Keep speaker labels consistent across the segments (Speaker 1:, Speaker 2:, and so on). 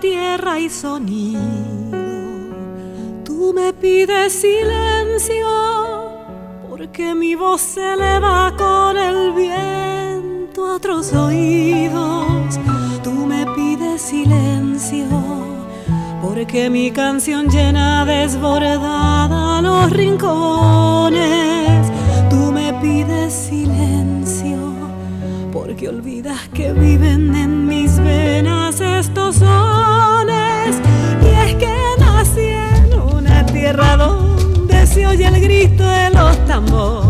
Speaker 1: Tierra y sonido. Tú me pides silencio porque mi voz se eleva con el viento a otros oídos. Tú me pides silencio porque mi canción llena desbordada los rincones. Tú me pides silencio porque olvidas que viven en mis venas estos sones. Y es que nací en una tierra donde se oye el grito de los tambores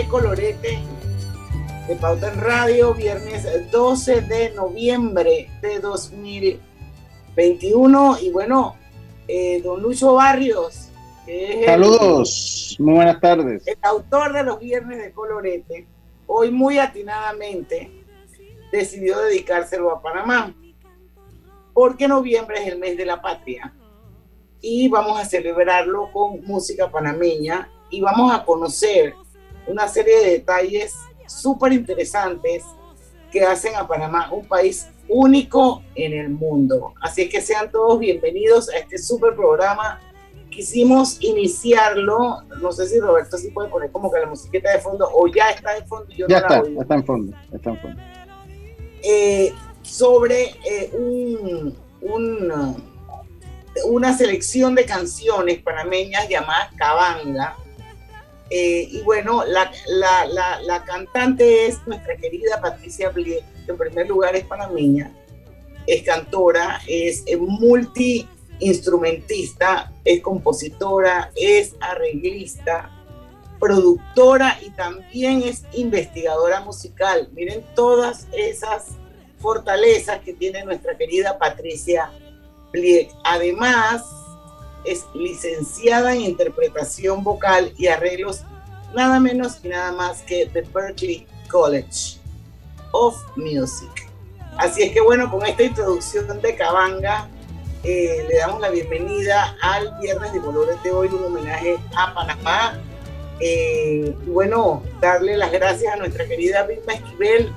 Speaker 1: de
Speaker 2: colorete de Pauta en Radio, viernes 12 de noviembre de 2021. Y bueno, eh, don Lucho Barrios,
Speaker 3: Saludos, muy buenas tardes.
Speaker 2: El autor de los Viernes de Colorete, hoy muy atinadamente decidió dedicárselo a Panamá, porque noviembre es el mes de la patria y vamos a celebrarlo con música panameña y vamos a conocer una serie de detalles súper interesantes que hacen a Panamá un país único en el mundo. Así que sean todos bienvenidos a este súper programa quisimos iniciarlo, no sé si Roberto sí puede poner como que la musiquita de fondo o ya está de fondo.
Speaker 3: Yo ya está, está en fondo, está en fondo.
Speaker 2: Eh, sobre eh, un, un, una selección de canciones panameñas llamadas Cabanga. Eh, y bueno, la, la, la, la, cantante es nuestra querida Patricia Bliet, que en primer lugar es panameña, es cantora, es multi instrumentista, es compositora, es arreglista, productora y también es investigadora musical. Miren todas esas fortalezas que tiene nuestra querida Patricia Bliek. Además, es licenciada en interpretación vocal y arreglos nada menos y nada más que de Berklee College of Music. Así es que bueno, con esta introducción de Cabanga, eh, le damos la bienvenida al Viernes de Colores de hoy, un homenaje a Panamá. Eh, bueno, darle las gracias a nuestra querida Vilma Esquivel,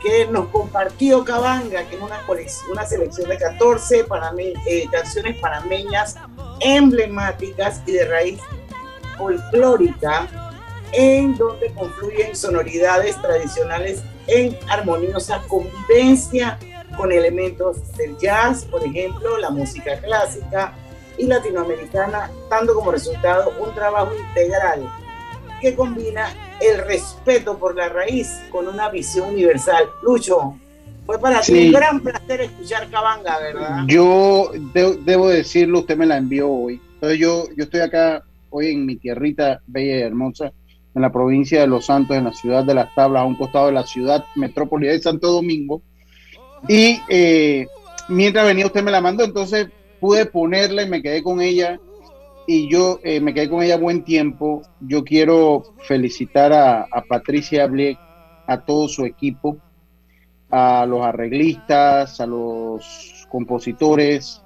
Speaker 2: que nos compartió Cabanga, que es una, una selección de 14 eh, canciones panameñas emblemáticas y de raíz folclórica, en donde confluyen sonoridades tradicionales en armoniosa convivencia con elementos del jazz, por ejemplo, la música clásica y latinoamericana, dando como resultado un trabajo integral que combina el respeto por la raíz con una visión universal. Lucho, fue para ti un gran placer escuchar Cabanga, ¿verdad?
Speaker 3: Yo debo decirlo, usted me la envió hoy. Entonces yo, yo estoy acá hoy en mi tierrita bella y hermosa, en la provincia de Los Santos, en la ciudad de Las Tablas, a un costado de la ciudad metrópoli de Santo Domingo. Y eh, mientras venía usted me la mandó, entonces pude ponerla y me quedé con ella y yo eh, me quedé con ella buen tiempo. Yo quiero felicitar a, Patricia Bleck, a todo su equipo, a los arreglistas, a los compositores,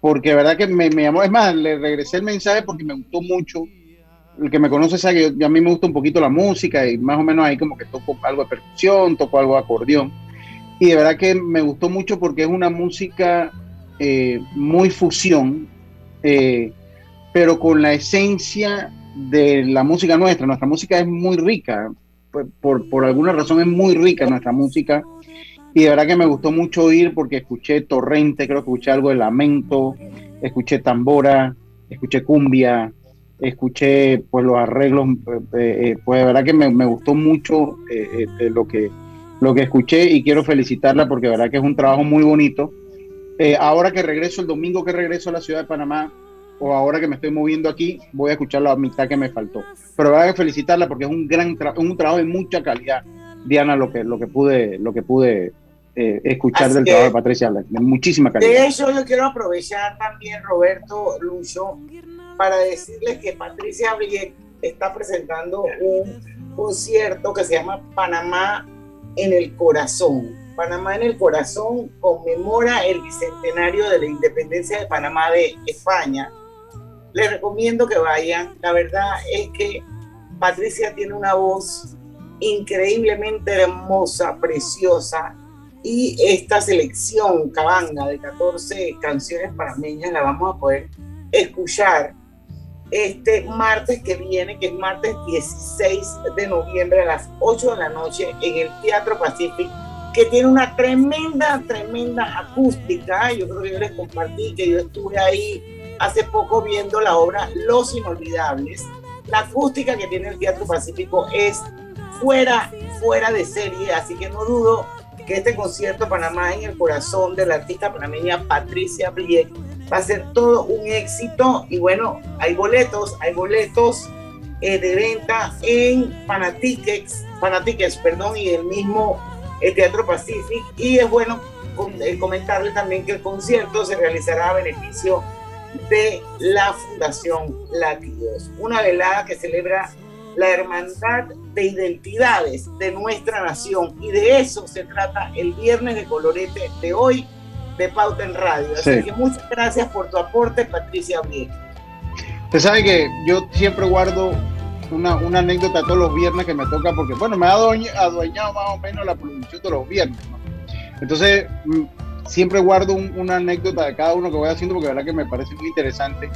Speaker 3: porque verdad que me, llamó, es más, le regresé el mensaje porque me gustó mucho. El que me conoce sabe que a mí me gusta un poquito la música y más o menos ahí como que toco algo de percusión, toco algo de acordeón. Y de verdad que me gustó mucho porque es una música eh, muy fusión. Eh, pero con la esencia de la música nuestra. Nuestra música es muy rica, pues, por, por, alguna razón es muy rica nuestra música. Y de verdad que me gustó mucho oír porque escuché torrente, creo que escuché algo de lamento, escuché tambora, escuché cumbia, escuché pues los arreglos, eh, eh, pues de verdad que me, me gustó mucho eh, lo, que, lo que escuché y quiero felicitarla porque de verdad que es un trabajo muy bonito. ahora que regreso, el domingo que regreso a la ciudad de Panamá, o ahora que me estoy moviendo aquí, voy a escuchar la mitad que me faltó. Pero voy a felicitarla porque es un gran un trabajo de mucha calidad, Diana, lo que, lo que pude, lo que pude eh, escuchar del trabajo de Patricia de muchísima calidad.
Speaker 2: De hecho, yo quiero aprovechar también, Roberto Lucho, para decirles que Patricia está presentando un concierto que se llama Panamá en el Corazón. Panamá en el Corazón conmemora el bicentenario de la independencia de Panamá de España les recomiendo que vayan. La verdad es que Patricia tiene una voz increíblemente hermosa, preciosa. Y esta selección cabanga de 14 canciones panameñas la vamos a poder escuchar este martes que viene, que es martes 16 de noviembre a las 8 de la noche en el Teatro Pacific, que tiene una tremenda, tremenda acústica. Yo creo que yo les compartí que yo estuve ahí hace poco viendo la obra Los Inolvidables. La acústica que tiene el Teatro Pacífico es fuera, fuera de serie, así que no dudo que este concierto Panamá en el corazón de la artista panameña Patricia Bliek va a ser todo un éxito. Y bueno, hay boletos, hay boletos eh, de venta en Fanatiques, Fanatiques, perdón, y el mismo el eh, Teatro Pacific y es bueno eh, comentarle también que el concierto se realizará a beneficio de la Fundación Latidos, una velada que celebra la hermandad de identidades de nuestra nación y de eso se trata el viernes de colorete de hoy de Pauta en Radio. Así que muchas gracias por tu aporte, Patricia Bien.
Speaker 3: Usted sabe que yo siempre guardo una, una, anécdota todos los viernes que me toca, porque bueno, me ha adueñado más o menos la producción de los viernes. Entonces, mm, siempre guardo una anécdota de cada uno que voy haciendo porque la verdad que me parece muy interesante.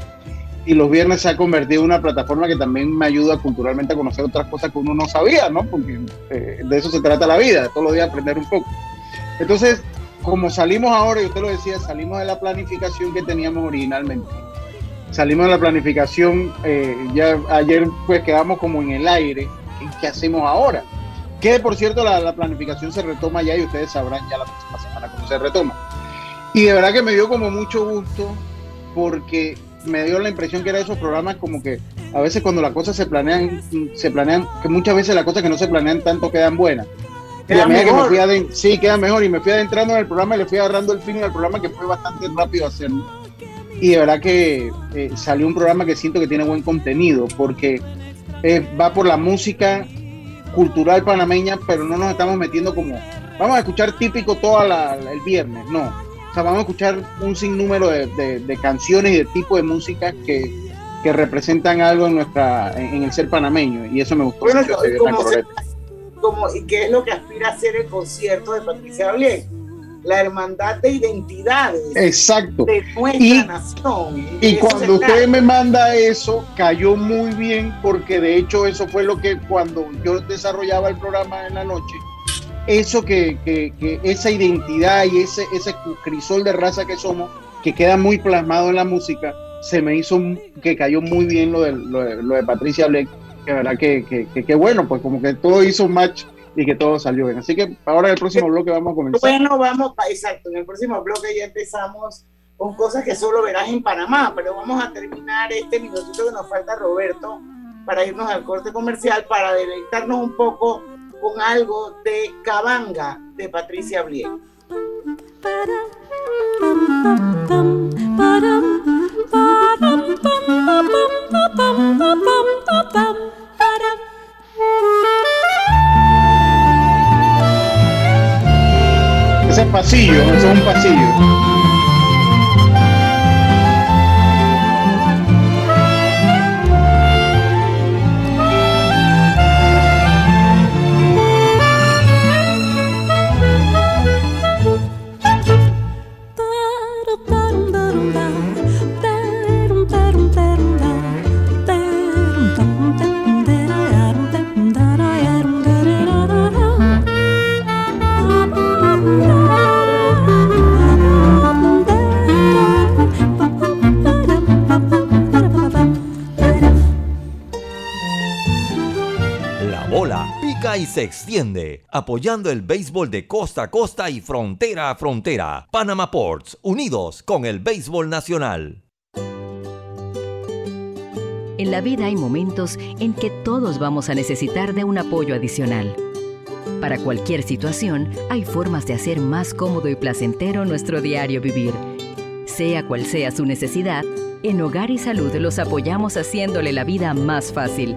Speaker 3: Y los viernes se ha convertido en una plataforma que también me ayuda culturalmente a conocer otras cosas que uno no sabía, ¿no? Porque eh, de eso se trata la vida, todos los días aprender un poco. Entonces, como salimos ahora, y usted lo decía, salimos de la planificación que teníamos originalmente. Salimos de la planificación, eh, ya ayer pues quedamos como en el aire, ¿qué hacemos ahora? Que por cierto la, planificación se retoma ya y ustedes sabrán ya la próxima semana cómo se retoma. Y de verdad que me dio como mucho gusto porque me dio la impresión que era esos programas como que a veces cuando las cosas se planean, se planean, que muchas veces las cosas que no se planean tanto quedan buenas. Y a medida que me fui sí, queda mejor. Y me fui adentrando en el programa y le fui agarrando el fin al programa que fue bastante rápido hacerlo. Y de verdad que eh, salió un programa que siento que tiene buen contenido porque eh, va por la música cultural panameña, pero no nos estamos metiendo como, vamos a escuchar típico todo el viernes, no. O sea, vamos a escuchar un sinnúmero de, canciones y de tipo de música que, representan algo en nuestra en el ser panameño y eso me gustó
Speaker 2: como, y qué es lo que aspira a ser el concierto de Patricia Blé la hermandad de identidades
Speaker 3: Exacto.
Speaker 2: de nuestra nación.
Speaker 3: Y, cuando usted me manda eso, cayó muy bien, porque de hecho eso fue lo que cuando yo desarrollaba el programa en la noche, eso que, que, esa identidad y ese, ese crisol de raza que somos, que queda muy plasmado en la música, se me hizo que cayó muy bien lo de, lo de, Patricia Blake, que verdad que, que, bueno, pues como que todo hizo un match y que todo salió bien. Así que ahora en el próximo bloque vamos a comenzar.
Speaker 2: Bueno, vamos, exacto, en el próximo bloque ya empezamos con cosas que solo verás en Panamá, pero vamos a terminar este minutito que nos falta, Roberto, para irnos al corte comercial, para deleitarnos un poco con algo de Cabanga de Patricia Blier.
Speaker 3: Ese es pasillo, ese es un pasillo.
Speaker 4: Y se extiende, apoyando el béisbol de costa a costa y frontera a frontera. Panama Ports, unidos con el béisbol nacional.
Speaker 5: En la vida hay momentos en que todos vamos a necesitar de un apoyo adicional. Para cualquier situación, hay formas de hacer más cómodo y placentero nuestro diario vivir. Sea cual sea su necesidad, en Hogar y Salud los apoyamos haciéndole la vida más fácil,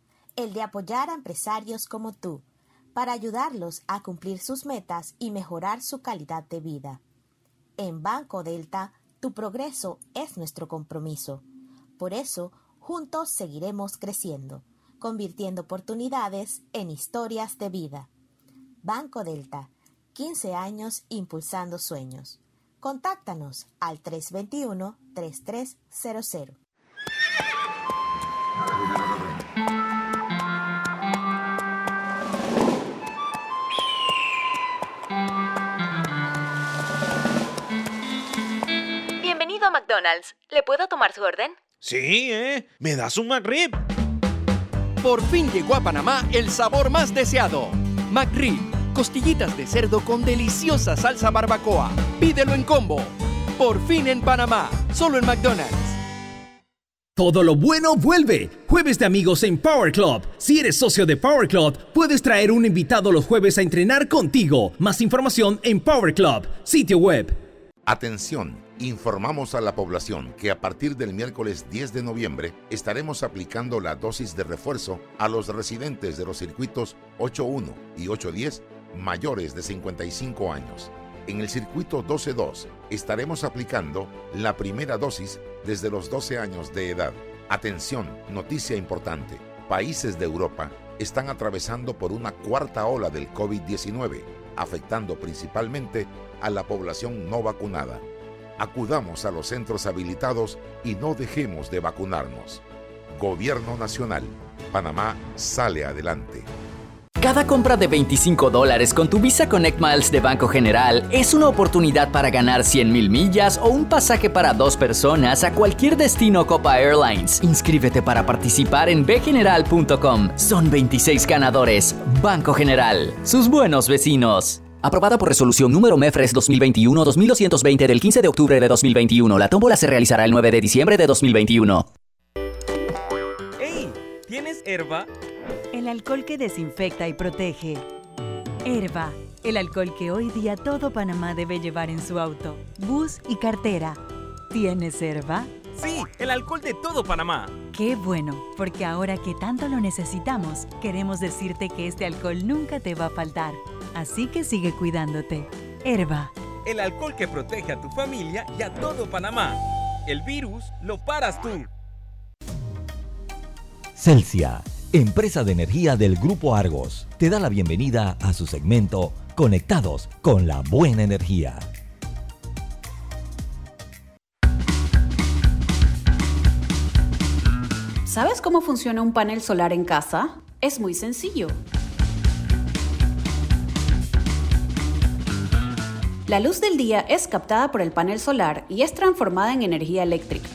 Speaker 6: el de apoyar a empresarios como tú, para ayudarlos a cumplir sus metas y mejorar su calidad de vida. En Banco Delta, tu progreso es nuestro compromiso. Por eso, juntos seguiremos creciendo, convirtiendo oportunidades en historias de vida. Banco Delta, 15 años impulsando sueños. Contáctanos al 321-3300.
Speaker 7: McDonald's. ¿Le puedo tomar su orden?
Speaker 8: Sí, ¿eh? ¿Me das un McRib?
Speaker 9: Por fin llegó a Panamá el sabor más deseado. McRib. Costillitas de cerdo con deliciosa salsa barbacoa. Pídelo en combo. Por fin en Panamá. Solo en McDonald's.
Speaker 10: Todo lo bueno vuelve. Jueves de amigos en Power Club. Si eres socio de Power Club, puedes traer un invitado los jueves a entrenar contigo. Más información en Power Club, sitio web.
Speaker 11: Atención, informamos a la población que a partir del miércoles 10 de noviembre estaremos aplicando la dosis de refuerzo a los residentes de los circuitos 8.1 y 8.10 mayores de 55 años. En el circuito 12.2 estaremos aplicando la primera dosis desde los 12 años de edad. Atención, noticia importante. Países de Europa están atravesando por una cuarta ola del COVID-19, afectando principalmente a la población no vacunada. Acudamos a los centros habilitados y no dejemos de vacunarnos. Gobierno Nacional. Panamá sale adelante.
Speaker 12: Cada compra de 25 dólares con tu Visa Connect Miles de Banco General es una oportunidad para ganar 100 mil millas o un pasaje para dos personas a cualquier destino Copa Airlines. Inscríbete para participar en bgeneral.com. Son 26 ganadores. Banco General. Sus buenos vecinos. Aprobada por resolución número MEFRES 2021-2220 del 15 de octubre de 2021. La tómbola se realizará el 9 de diciembre de 2021.
Speaker 8: ¡Ey! ¿Tienes herba?
Speaker 13: El alcohol que desinfecta y protege. Herba, el alcohol que hoy día todo Panamá debe llevar en su auto, bus y cartera. ¿Tienes Herba?
Speaker 8: Sí, el alcohol de todo Panamá.
Speaker 13: Qué bueno, porque ahora que tanto lo necesitamos, queremos decirte que este alcohol nunca te va a faltar. Así que sigue cuidándote. Herba.
Speaker 8: El alcohol que protege a tu familia y a todo Panamá. El virus lo paras tú.
Speaker 4: Celsia, empresa de energía del Grupo Argos, te da la bienvenida a su segmento Conectados con la Buena Energía.
Speaker 14: ¿Sabes cómo funciona un panel solar en casa? Es muy sencillo. La luz del día es captada por el panel solar y es transformada en energía eléctrica.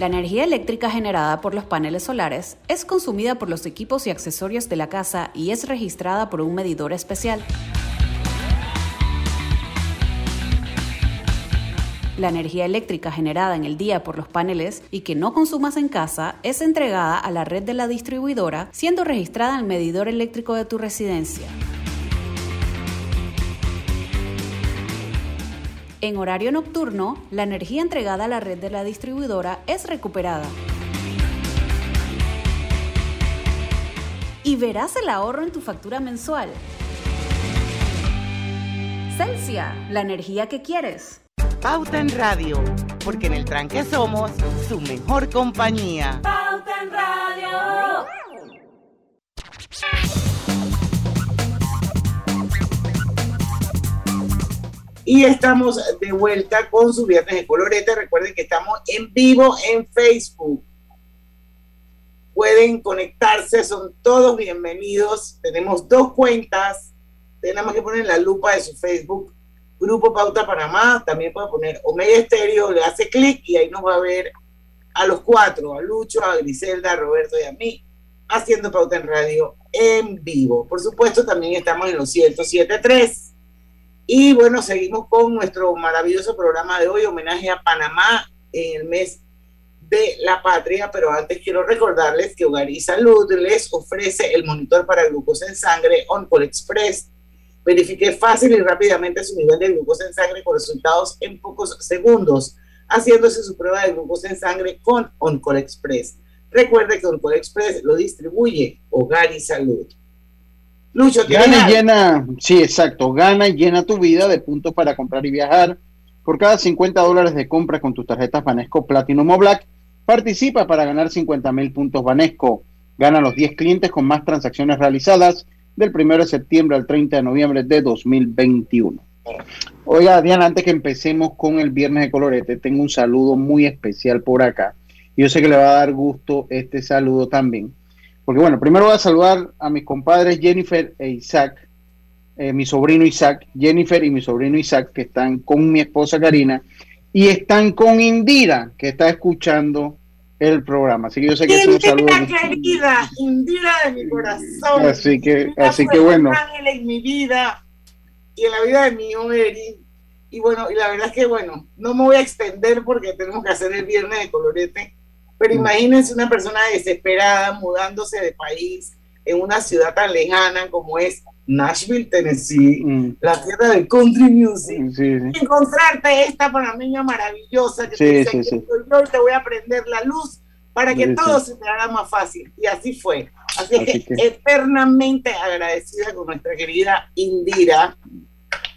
Speaker 14: La energía eléctrica generada por los paneles solares es consumida por los equipos y accesorios de la casa y es registrada por un medidor especial. La energía eléctrica generada en el día por los paneles y que no consumas en casa es entregada a la red de la distribuidora siendo registrada en el medidor eléctrico de tu residencia. En horario nocturno, la energía entregada a la red de la distribuidora es recuperada. Y verás el ahorro en tu factura mensual. Celsia, la energía que quieres.
Speaker 15: Pauta en Radio, porque en el tranque somos su mejor compañía.
Speaker 1: Pauta en Radio.
Speaker 2: Y estamos de vuelta con su Viernes de Colorete. Recuerden que estamos en vivo en Facebook. Pueden conectarse, son todos bienvenidos. Tenemos dos cuentas. Más que poner la lupa de su Facebook. Grupo Pauta Panamá. También puede poner Omega Estéreo, le hace clic y ahí nos va a ver a los cuatro, a Lucho, a Griselda, a Roberto y a mí, haciendo Pauta en Radio en vivo. Por supuesto, también estamos en los 107.3 y bueno, seguimos con nuestro maravilloso programa de hoy, homenaje a Panamá en el mes de la patria, pero antes quiero recordarles que Hogar y Salud les ofrece el monitor para glucosa en sangre OnCall Express. Verifique fácil y rápidamente su nivel de glucosa en sangre con resultados en pocos segundos, haciéndose su prueba de glucosa en sangre con OnCall Express. Recuerde que OnCall Express lo distribuye Hogar y Salud. Lucho,
Speaker 3: Gana y llena, sí, exacto, gana y llena tu vida de puntos para comprar y viajar. Por cada 50 dólares de compra con tus tarjetas Banesco Platinum o Black, participa para ganar 50 mil puntos Banesco. Gana los 10 clientes con más transacciones realizadas del 1 de septiembre al 30 de noviembre de 2021. Oiga, Diana, antes que empecemos con el viernes de colorete, tengo un saludo muy especial por acá. Yo sé que le va a dar gusto este saludo también porque bueno, primero voy a saludar a mis compadres Jennifer e Isaac, eh, mi sobrino Isaac, Jennifer y mi sobrino Isaac, que están con mi esposa Karina, y están con Indira, que está escuchando el programa. Así que yo sé que es un saludo.
Speaker 2: querida, Indira de mi corazón.
Speaker 3: Así que, así que bueno.
Speaker 2: ángel en mi vida y en la vida de mi hijo Eri. Y bueno, y la verdad es que bueno, no me voy a extender porque tenemos que hacer el viernes de colorete pero imagínense una persona desesperada mudándose de país en una ciudad tan lejana como es Nashville, Tennessee,
Speaker 3: Mm.
Speaker 2: la tierra del country music. Encontrarte esta panameña maravillosa que
Speaker 3: Sí,
Speaker 2: te dice,
Speaker 3: sí,
Speaker 2: "Aquí
Speaker 3: sí.
Speaker 2: estoy yo te voy a prender la luz para que
Speaker 3: Sí,
Speaker 2: todo
Speaker 3: sí.
Speaker 2: se te haga más fácil. Y así fue. Así,
Speaker 3: Así
Speaker 2: que,
Speaker 3: que-
Speaker 2: eternamente agradecida con nuestra querida Indira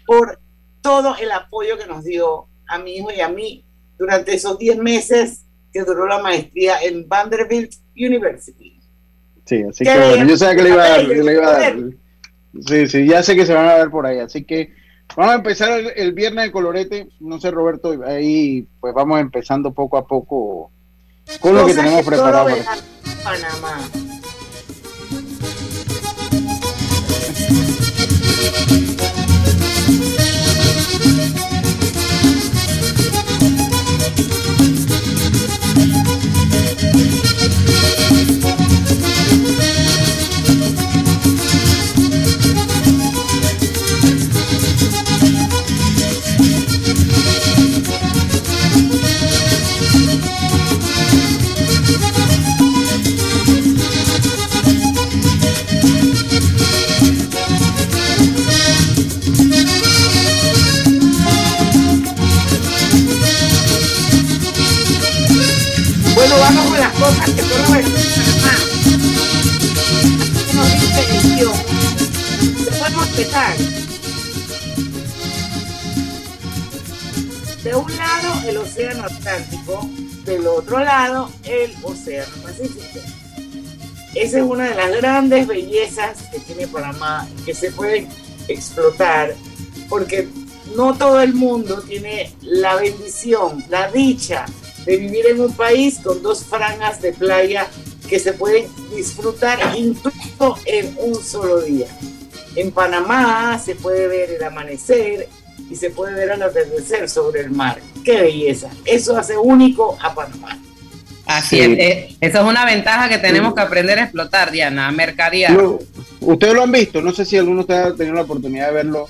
Speaker 2: por todo el apoyo que nos dio a mi hijo y a mí durante esos 10 meses que duró la maestría en Vanderbilt University.
Speaker 3: Sí, así que bueno, yo sabía que le iba a dar, le iba a dar. Sí, sí, ya sé que se van a ver por ahí, así que vamos a empezar el, el viernes de colorete, no sé Roberto, ahí pues vamos empezando poco a poco con lo que tenemos
Speaker 2: solo
Speaker 3: preparado. para-
Speaker 2: Panamá. De un lado el océano Atlántico, del otro lado el océano Pacífico. Esa es una de las grandes bellezas que tiene Panamá, que se puede explotar, porque no todo el mundo tiene la bendición, la dicha de vivir en un país con dos franjas de playa que se pueden disfrutar incluso en un solo día. En Panamá se puede ver el amanecer y se puede ver el atardecer sobre el mar. ¡Qué belleza! Eso hace único a Panamá.
Speaker 16: Así es, eh, eso es una ventaja que tenemos que aprender a explotar, Diana, a mercadear.
Speaker 3: ustedes lo han visto, no sé si alguno de ustedes ha tenido la oportunidad de verlo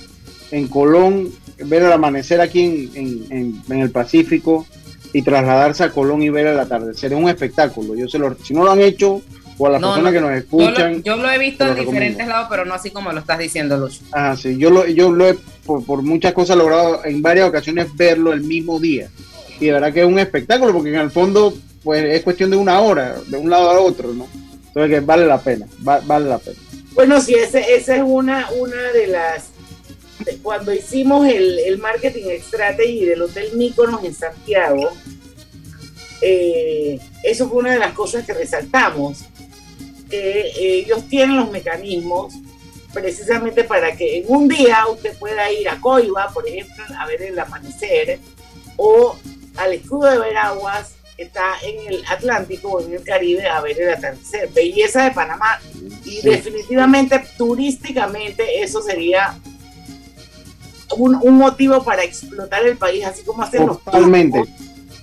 Speaker 3: en Colón, ver el amanecer aquí en, en el Pacífico y trasladarse a Colón y ver el atardecer. Es un espectáculo. Yo se lo, si no lo han hecho, o a las personas que nos escuchan.
Speaker 16: Yo lo, he visto en diferentes lados, pero no así como lo estás diciendo, Lucho.
Speaker 3: Ah, sí. Yo lo, yo lo he, por, muchas cosas, logrado en varias ocasiones verlo el mismo día. Y de verdad que es un espectáculo, porque en el fondo, pues es cuestión de una hora, de un lado a otro, ¿no? Entonces, que vale la pena, vale la pena.
Speaker 2: Bueno, sí, ese, esa es una, una de las cuando hicimos el, el marketing y del Hotel Míconos en Santiago, eh, eso fue una de las cosas que resaltamos, que ellos tienen los mecanismos precisamente para que en un día usted pueda ir a Coiba, por ejemplo, a ver el amanecer, o al escudo de Veraguas, que está en el Atlántico o en el Caribe, a ver el atardecer. Belleza de Panamá. Y definitivamente, turísticamente, eso sería un, motivo para explotar el país, así como hacen los turcos.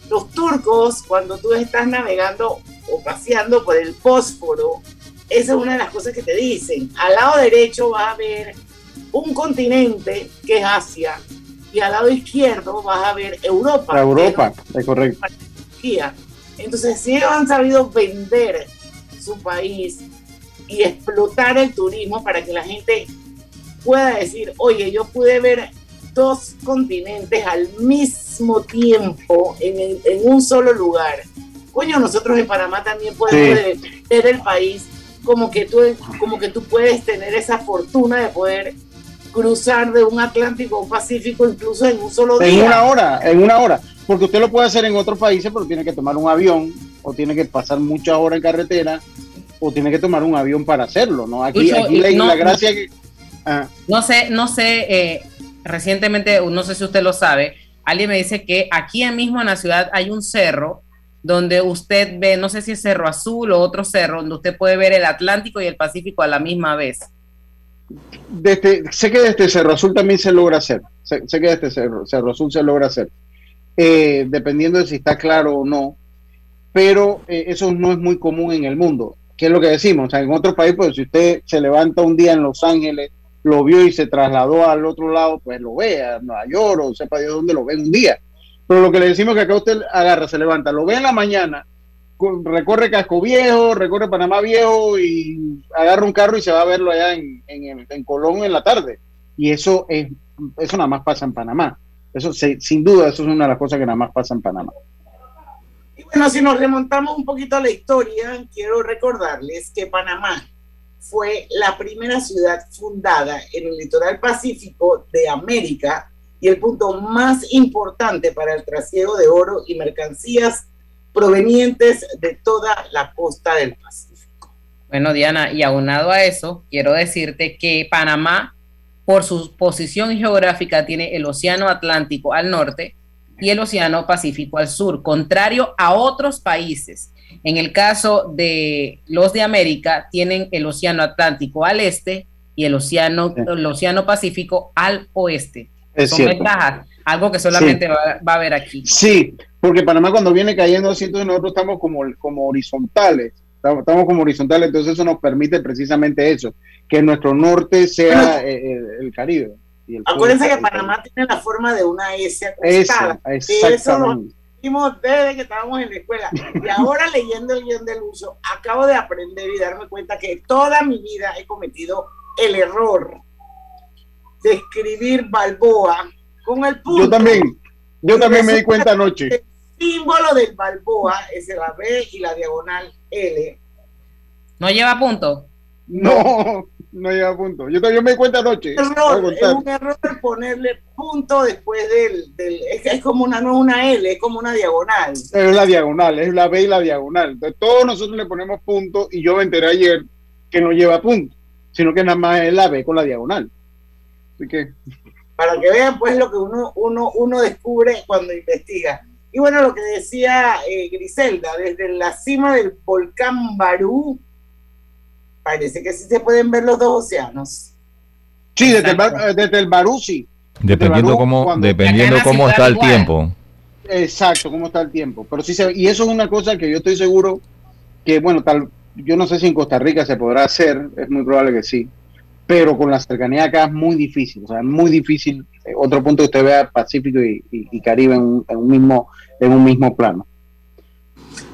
Speaker 2: Los turcos, cuando tú estás navegando o paseando por el Fósforo, esa es una de las cosas que te dicen. Al lado derecho vas a ver un continente que es Asia y al lado izquierdo vas a ver Europa.
Speaker 3: Europa, es, correcto.
Speaker 2: Entonces, si ellos han sabido vender su país y explotar el turismo para que la gente pueda decir, oye, yo pude ver dos continentes al mismo tiempo en, un solo lugar. Coño, nosotros en Panamá también podemos ver el país como que, tú, como que tú puedes tener esa fortuna de poder cruzar de un Atlántico a un Pacífico incluso en un solo día.
Speaker 3: En una hora, en una hora. Porque usted lo puede hacer en otros países, pero tiene que tomar un avión o tiene que pasar muchas horas en carretera o tiene que tomar un avión para hacerlo, ¿no? Aquí, aquí la, gracia que
Speaker 16: Ah. No sé, no sé, eh, recientemente, no sé si usted lo sabe, alguien me dice que aquí mismo en la ciudad hay un cerro donde usted ve, no sé si es Cerro Azul o otro cerro, donde usted puede ver el Atlántico y el Pacífico a la misma vez.
Speaker 3: Sé que desde Cerro Azul también se logra hacer, sé, que desde Cerro, Azul se logra hacer, eh, dependiendo de si está claro o no, pero eh, eso no es muy común en el mundo. ¿Qué es lo que decimos? O sea, en otro país, pues si usted se levanta un día en Los Ángeles lo vio y se trasladó al otro lado, pues lo ve a Nueva York o sepa Dios dónde lo ve un día. Pero lo que le decimos es que acá usted agarra, se levanta, lo ve en la mañana, recorre Casco Viejo, recorre Panamá Viejo y agarra un carro y se va a verlo allá en, en, Colón en la tarde. Y eso es eso nada más pasa en Panamá. Eso sin duda, eso es una de las cosas que nada más pasa en Panamá.
Speaker 2: Y bueno, si nos remontamos un poquito a la historia, quiero recordarles que Panamá fue la primera ciudad fundada en el litoral pacífico de América y el punto más importante para el trasiego de oro y mercancías provenientes de toda la costa del Pacífico.
Speaker 16: Bueno, Diana, y aunado a eso, quiero decirte que Panamá, por su posición geográfica, tiene el Océano Atlántico al norte y el Océano Pacífico al sur, contrario a otros países en el caso de los de América, tienen el Océano Atlántico al este y el Océano, el océano Pacífico al oeste. Son ventajas, algo que solamente va, a haber aquí.
Speaker 3: Sí, porque Panamá cuando viene cayendo, siento que nosotros estamos como, como horizontales, estamos, como horizontales, entonces eso nos permite precisamente eso, que nuestro norte sea eh, eh, el Caribe.
Speaker 2: Acuérdense que Panamá tiene la forma de una S acostada. exactamente desde que estábamos en la escuela. Y ahora leyendo el guion del uso, acabo de aprender y darme cuenta que toda mi vida he cometido el error de escribir Balboa con el punto.
Speaker 3: Yo también, yo también me di cuenta anoche. El
Speaker 2: símbolo del Balboa es la B y la diagonal L.
Speaker 16: ¿No lleva punto?
Speaker 3: No, no lleva punto. Yo, yo me di cuenta anoche.
Speaker 2: Es, un error ponerle punto después del. es, como una, no una L, es como una diagonal. Es
Speaker 3: la diagonal, es la B y la diagonal. Entonces, todos nosotros le ponemos punto y yo me enteré ayer que no lleva punto, sino que nada más es la B con la diagonal. Así que.
Speaker 2: Para que vean, pues, lo que uno, uno, uno descubre cuando investiga. Y bueno, lo que decía eh, Griselda, desde la cima del volcán Barú, parece que sí se pueden ver los dos océanos.
Speaker 3: Sí, desde el, desde el Barú sí.
Speaker 17: Dependiendo cómo, dependiendo cómo está el tiempo.
Speaker 3: Exacto, cómo está el tiempo. Pero sí se, y eso es una cosa que yo estoy seguro que, bueno, tal, yo no sé si en Costa Rica se podrá hacer, es muy probable que sí, pero con la cercanía acá es muy difícil, o sea, es muy difícil. Eh, otro punto que usted vea Pacífico y, Caribe en un, mismo, en un mismo plano.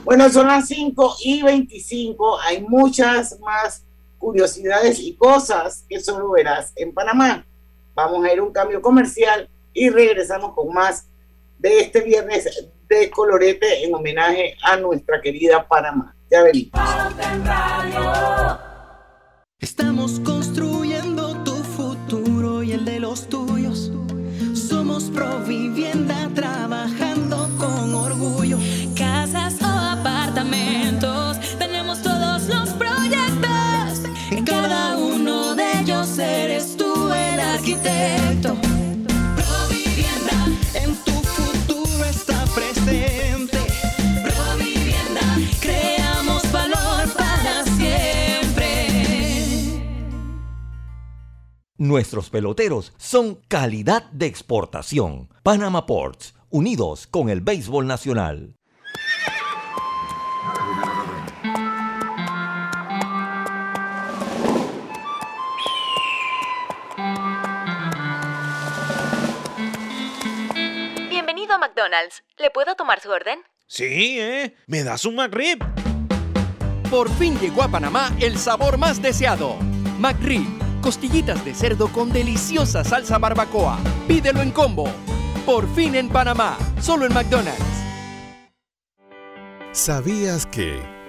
Speaker 2: Bueno, son las 5 y 25, hay muchas más curiosidades y cosas que solo verás en Panamá. Vamos a ir a un cambio comercial y regresamos con más de este viernes de colorete en homenaje a nuestra querida Panamá. Ya venimos.
Speaker 18: Estamos construyendo Provivienda trabajando con orgullo. Casas o apartamentos, tenemos todos los proyectos. En cada uno de ellos eres tú el arquitecto.
Speaker 4: Nuestros peloteros son calidad de exportación. Panama Ports, unidos con el béisbol nacional.
Speaker 7: Bienvenido a McDonald's. ¿Le puedo tomar su orden?
Speaker 19: Sí, ¿eh? ¿Me das un McRib?
Speaker 9: Por fin llegó a Panamá el sabor más deseado. McRib, costillitas de cerdo con deliciosa salsa barbacoa. Pídelo en combo. Por fin en Panamá, solo en McDonald's.
Speaker 20: ¿Sabías que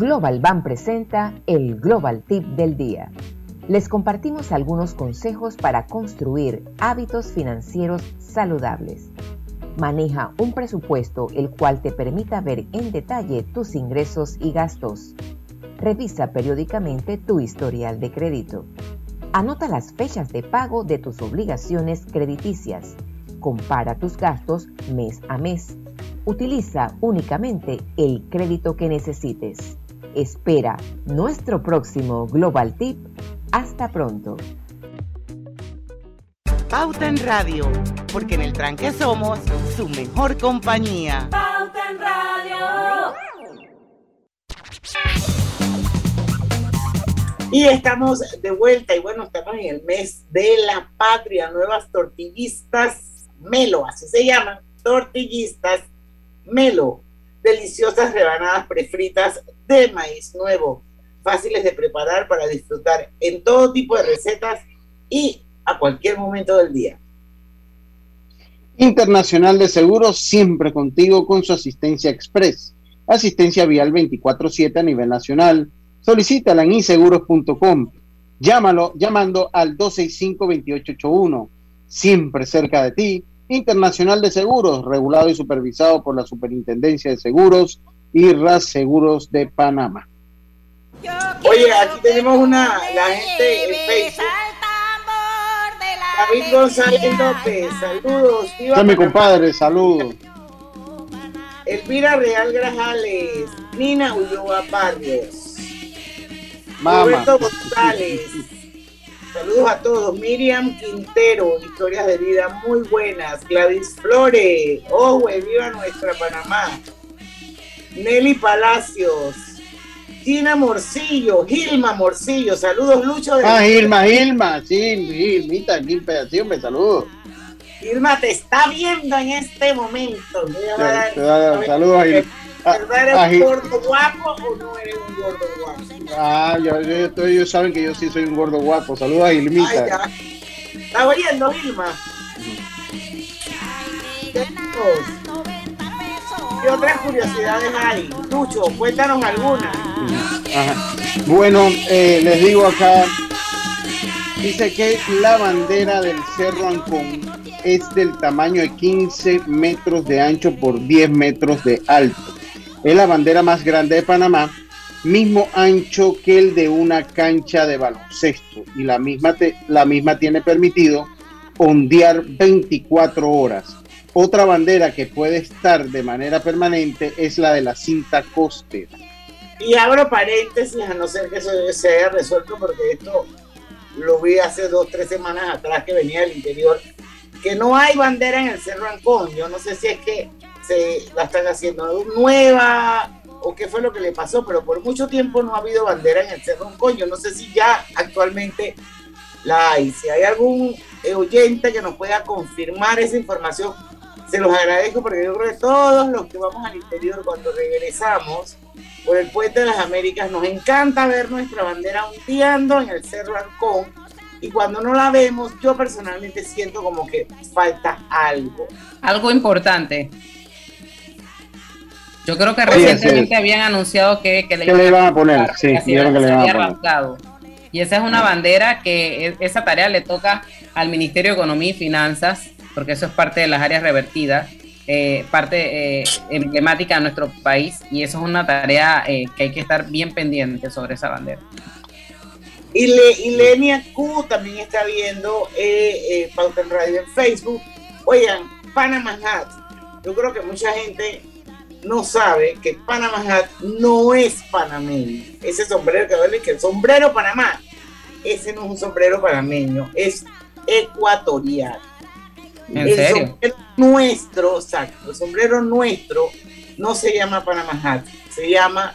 Speaker 21: Global Bank presenta el Global Tip del Día. Les compartimos algunos consejos para construir hábitos financieros saludables. Maneja un presupuesto el cual te permita ver en detalle tus ingresos y gastos. Revisa periódicamente tu historial de crédito. Anota las fechas de pago de tus obligaciones crediticias. Compara tus gastos mes a mes. Utiliza únicamente el crédito que necesites. Espera nuestro próximo Global Tip. Hasta pronto.
Speaker 15: Pauta en Radio, porque en el tranque somos su mejor compañía.
Speaker 1: Pauta en Radio.
Speaker 2: Y estamos de vuelta, y bueno, estamos en el mes de la patria, nuevas tortillistas Melo, así se llaman, tortillistas Melo deliciosas rebanadas prefritas de maíz nuevo, fáciles de preparar para disfrutar en todo tipo de recetas y a cualquier momento del día.
Speaker 3: Internacional de Seguros siempre contigo con su asistencia express. Asistencia vial 24/7 a nivel nacional. Solicítala en inseguros.com. Llámalo llamando al 265-2881. Siempre cerca de ti Internacional de Seguros, regulado y supervisado por la Superintendencia de Seguros y RAS Seguros de Panamá.
Speaker 2: Oye, aquí tenemos una, la gente en Facebook. David González López, saludos.
Speaker 3: Viva mi compadre, saludos.
Speaker 2: Elvira Real Grajales, Nina Ulloa Barrios. Roberto González, Saludos a todos. Miriam Quintero, historias de vida muy buenas. Gladys Flores, oh, viva nuestra Panamá. Nelly Palacios, Gina Morcillo, Gilma Morcillo, saludos Lucho.
Speaker 3: De ah, Gilma, Gilma, sí, Gilmita, Gilma, sí, me saludo.
Speaker 2: Gilma te está viendo en este momento.
Speaker 3: Saludos a Gilma.
Speaker 2: ¿Eres un gordo guapo o no eres un gordo guapo?
Speaker 3: Ah, yo, yo, ellos saben que yo sí soy un gordo guapo. Saludos a Gilmita.
Speaker 2: ¿Está oyendo, Gilma? ¿Qué otras curiosidades hay? Lucho, cuéntanos algunas.
Speaker 3: Bueno, eh, les digo acá, dice que la bandera del Cerro Ancón es del tamaño de 15 metros de ancho por 10 metros de alto. Es la bandera más grande de Panamá, mismo ancho que el de una cancha de baloncesto y la misma, la misma tiene permitido ondear 24 horas. Otra bandera que puede estar de manera permanente es la de la cinta costera.
Speaker 2: Y abro paréntesis, a no ser que eso se haya resuelto, porque esto lo vi hace dos, tres semanas atrás que venía del interior, que no hay bandera en el Cerro Ancón. Yo no sé si es que se la están haciendo nueva o qué fue lo que le pasó, pero por mucho tiempo no ha habido bandera en el Cerro Ancón. Yo no sé si ya actualmente la hay. Si hay algún oyente que nos pueda confirmar esa información, se los agradezco porque yo creo que todos los que vamos al interior cuando regresamos por el Puente de las Américas nos encanta ver nuestra bandera ondeando en el Cerro Ancón y cuando no la vemos yo personalmente siento como que falta algo.
Speaker 16: Algo importante. Yo creo que recientemente habían anunciado que,
Speaker 3: le, iban a poner, sí, que le
Speaker 16: a poner. Y esa es una bandera que e, esa tarea le toca al Ministerio de Economía y Finanzas porque eso es parte de las áreas revertidas, eh, parte eh, emblemática de nuestro país y eso es una tarea eh, que hay que estar bien pendiente sobre esa bandera.
Speaker 2: Y, Le, Lenia Q también está viendo Pauta en Radio en Facebook. Oigan, Panama Hat. Yo creo que mucha gente no sabe que Panama Hat no es panameño. Ese sombrero que duele que el sombrero Panamá, ese no es un sombrero panameño, es ecuatoriano el sombrero nuestro, exacto, el sombrero nuestro no se llama Panama Hat, se llama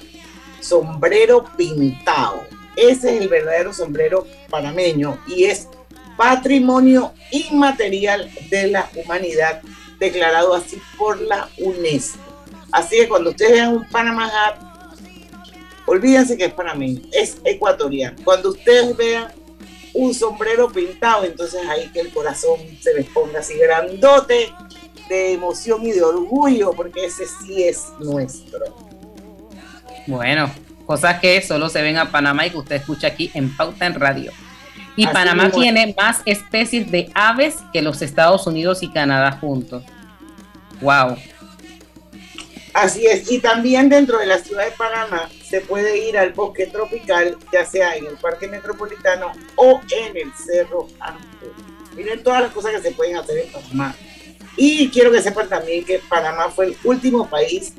Speaker 2: sombrero pintado. Ese es el verdadero sombrero panameño y es patrimonio inmaterial de la humanidad, declarado así por la UNESCO. Así que cuando ustedes vean un Panama Hat, olvídense que es panameño, es ecuatoriano. Cuando ustedes vean un sombrero pintado, entonces ahí que el corazón se les ponga así grandote de emoción y de orgullo, porque ese sí es nuestro.
Speaker 16: Bueno, cosas que solo se ven a Panamá y que usted escucha aquí en Pauta en Radio. Y Panamá tiene más especies de aves que los Estados Unidos y Canadá juntos. Wow.
Speaker 2: Así es, y también dentro de la ciudad de Panamá se puede ir al bosque tropical, ya sea en el Parque Metropolitano o en el Cerro. Miren todas las cosas que se pueden hacer en Panamá. Y quiero que sepan también que Panamá fue el último país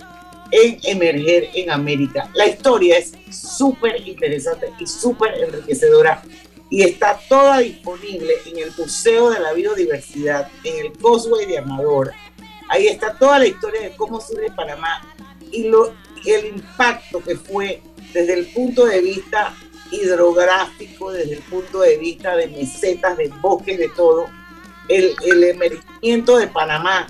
Speaker 2: en emerger en América. La historia es súper interesante y súper enriquecedora y está toda disponible en el Museo de la Biodiversidad, en el Cosway de Amador. Ahí está toda la historia de cómo surge Panamá y lo, el impacto que fue desde el punto de vista hidrográfico, desde el punto de vista de mesetas, de bosques, de todo, el, el emergimiento de Panamá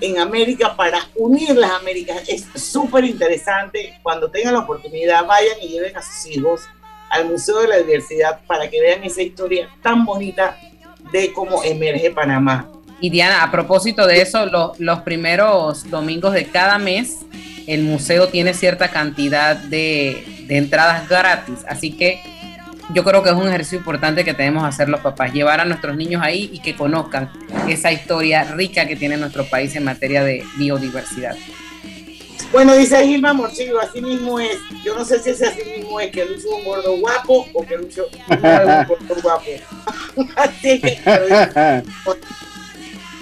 Speaker 2: en América para unir las Américas es súper interesante. Cuando tengan la oportunidad, vayan y lleven a sus hijos al Museo de la Diversidad para que vean esa historia tan bonita de cómo emerge Panamá.
Speaker 16: Y Diana, a propósito de eso, los primeros domingos de cada mes el museo tiene cierta cantidad de, entradas gratis, así que yo creo que es un ejercicio importante que tenemos que hacer los papás, llevar a nuestros niños ahí y que conozcan esa historia rica que tiene nuestro país en materia de biodiversidad.
Speaker 2: Bueno, dice Gilma Morcillo, así mismo es. Yo no sé si ese así mismo es que Lucho es un gordo guapo o que Lucho no es un gordo guapo. así que,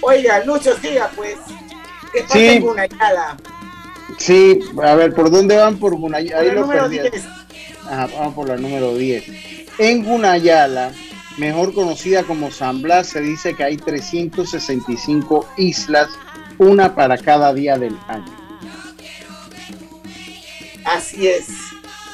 Speaker 2: Oiga, Lucho, siga pues. ¿Qué pasa sí. una
Speaker 3: Sí, a ver, ¿por dónde van? Por Gunayala. Ahí lo perdí. vamos por la número 10. En Gunayala, mejor conocida como San Blas, se dice que hay 365 islas, una para cada día del año.
Speaker 2: Así es.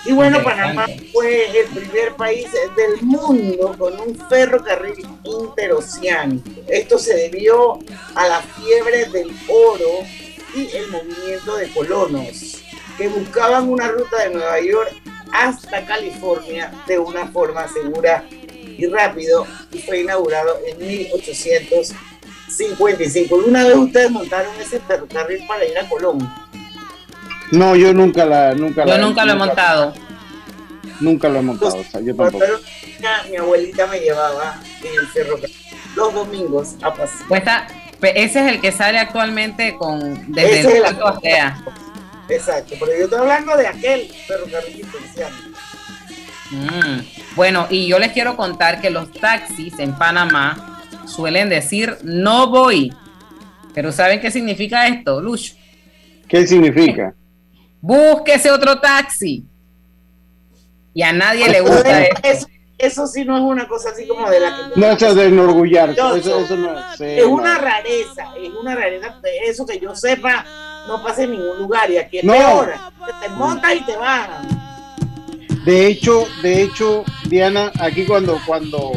Speaker 2: Y bueno, Panamá fue el primer país del mundo con un ferrocarril interoceánico. Esto se debió a la fiebre del oro y el movimiento de colonos que buscaban una ruta de Nueva York hasta California de una forma segura y rápido y fue inaugurado en 1855. ¿Una vez ustedes montaron ese ferrocarril para ir a Colón?
Speaker 3: No, yo nunca la nunca
Speaker 16: Yo nunca lo he montado.
Speaker 3: Nunca lo he montado, o sea, yo tampoco.
Speaker 2: Pero mi abuelita me llevaba en el ferrocarril los domingos a pasear.
Speaker 16: Pues está- ese es el que sale actualmente con desde
Speaker 2: Ese es
Speaker 16: el
Speaker 2: el
Speaker 16: Puerto Astea.
Speaker 2: Exacto, pero yo estoy hablando de aquel ferrocarril interoceánico.
Speaker 16: Mm. Bueno, y yo les quiero contar que los taxis en Panamá suelen decir no voy. Pero ¿saben qué significa esto, Lucho?
Speaker 3: ¿Qué significa?
Speaker 2: Búsquese otro taxi. Y a nadie le gusta eso. Eso, eso sí no es una cosa así como de la que...
Speaker 3: No, eso es de enorgullarse.
Speaker 2: No,
Speaker 3: Eso, eso no sí,
Speaker 2: es
Speaker 3: no.
Speaker 2: una rareza, es una rareza. Eso que yo sepa, no pasa en ningún lugar. Y aquí es
Speaker 3: No.
Speaker 2: peor. Te montas y te van.
Speaker 3: De hecho, de hecho, Diana, aquí cuando, cuando,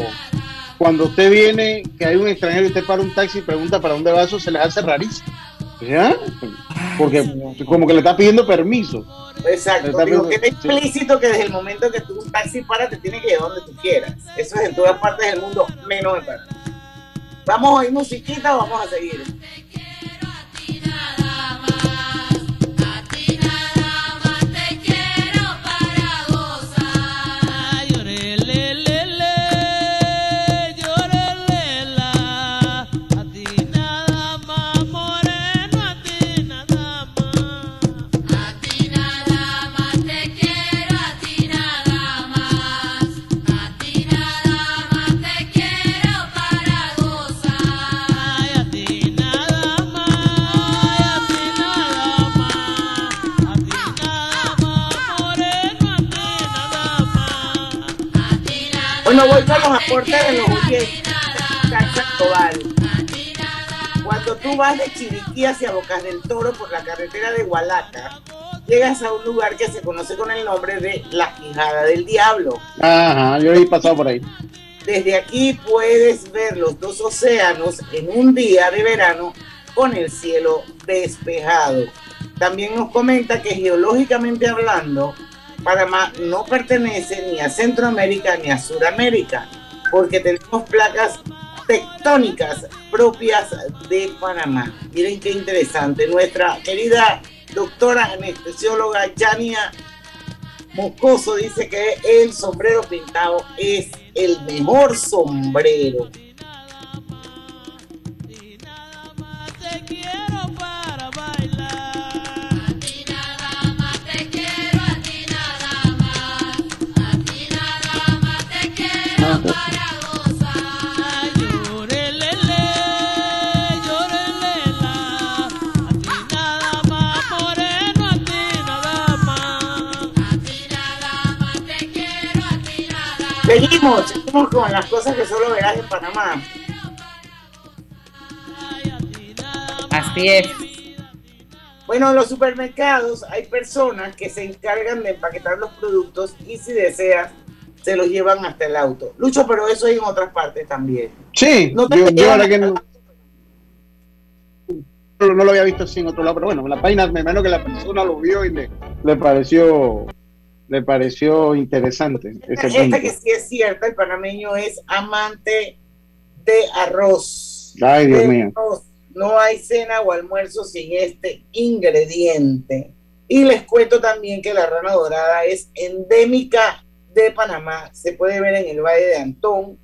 Speaker 3: cuando usted viene, que hay un extranjero y usted para un taxi y pregunta para dónde va eso, se les hace rarísimo. ¿Ya? Porque como que le está pidiendo permiso.
Speaker 2: Exacto,
Speaker 3: Está
Speaker 2: digo,
Speaker 3: bien,
Speaker 2: queda implícito que desde el momento que tú un taxi para te tiene que llevar donde tú quieras. Eso es en todas partes del mundo, menos en Panamá. Vamos a oír musiquita o vamos a seguir. Los aportes de los oyentes. Global. Cuando tú vas de Chiriquí hacia Bocas del Toro por la carretera de Hualaca, llegas a un lugar que se conoce con el nombre de La Quijada del Diablo.
Speaker 3: Ajá, yo he pasado por ahí.
Speaker 2: Desde aquí puedes ver los dos océanos en un día de verano con el cielo despejado. También nos comenta que geológicamente hablando, Panamá no pertenece ni a Centroamérica ni a Sudamérica, porque tenemos placas tectónicas propias de Panamá. Miren qué interesante. Nuestra querida doctora anestesióloga Yania Moscoso dice que el sombrero pintado es el mejor sombrero. Seguimos, seguimos con las cosas que solo verás en Panamá.
Speaker 16: Así es.
Speaker 2: Bueno, en los supermercados hay personas que se encargan de empaquetar los productos y si deseas, se los llevan hasta el auto. Lucho, pero eso hay en otras partes también.
Speaker 3: Sí,
Speaker 2: No te
Speaker 3: yo, ahora que no, no, lo había visto así en otro lado, pero bueno, en la página me imagino que la persona lo vio y le, le pareció le pareció interesante ese
Speaker 2: Esta
Speaker 3: punto.
Speaker 2: que sí es cierta, el panameño es amante de arroz.
Speaker 3: Ay, Dios
Speaker 2: De
Speaker 3: mío.
Speaker 2: arroz. No hay cena o almuerzo sin este ingrediente. Y les cuento también que la rana dorada es endémica de Panamá. Se puede ver en el Valle de Antón.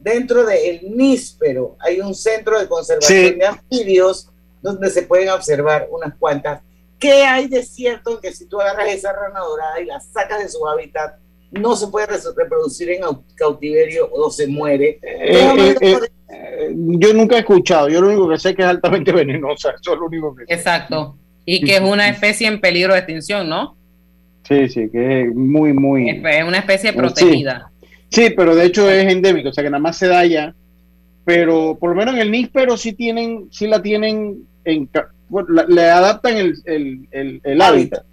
Speaker 2: Dentro del níspero hay un centro de conservación
Speaker 3: Sí.
Speaker 2: de anfibios donde se pueden observar unas cuantas. ¿Qué hay de cierto en que si tú agarras esa rana dorada y la sacas de su hábitat, no se puede reproducir en au- cautiverio o se muere?
Speaker 3: Eh, eh, eh, yo nunca he escuchado, yo lo único que sé es que es altamente venenosa, eso es lo único que sé.
Speaker 16: Exacto. Y que es una especie en peligro de extinción, ¿no?
Speaker 3: Sí, sí, que es muy, muy...
Speaker 16: Es una especie
Speaker 3: Sí.
Speaker 16: protegida.
Speaker 3: Sí, pero de hecho es endémico, o sea que nada más se da allá. Pero por lo menos en el níspero sí tienen, sí la tienen en bueno, la- le adaptan el, el, el, el hábitat.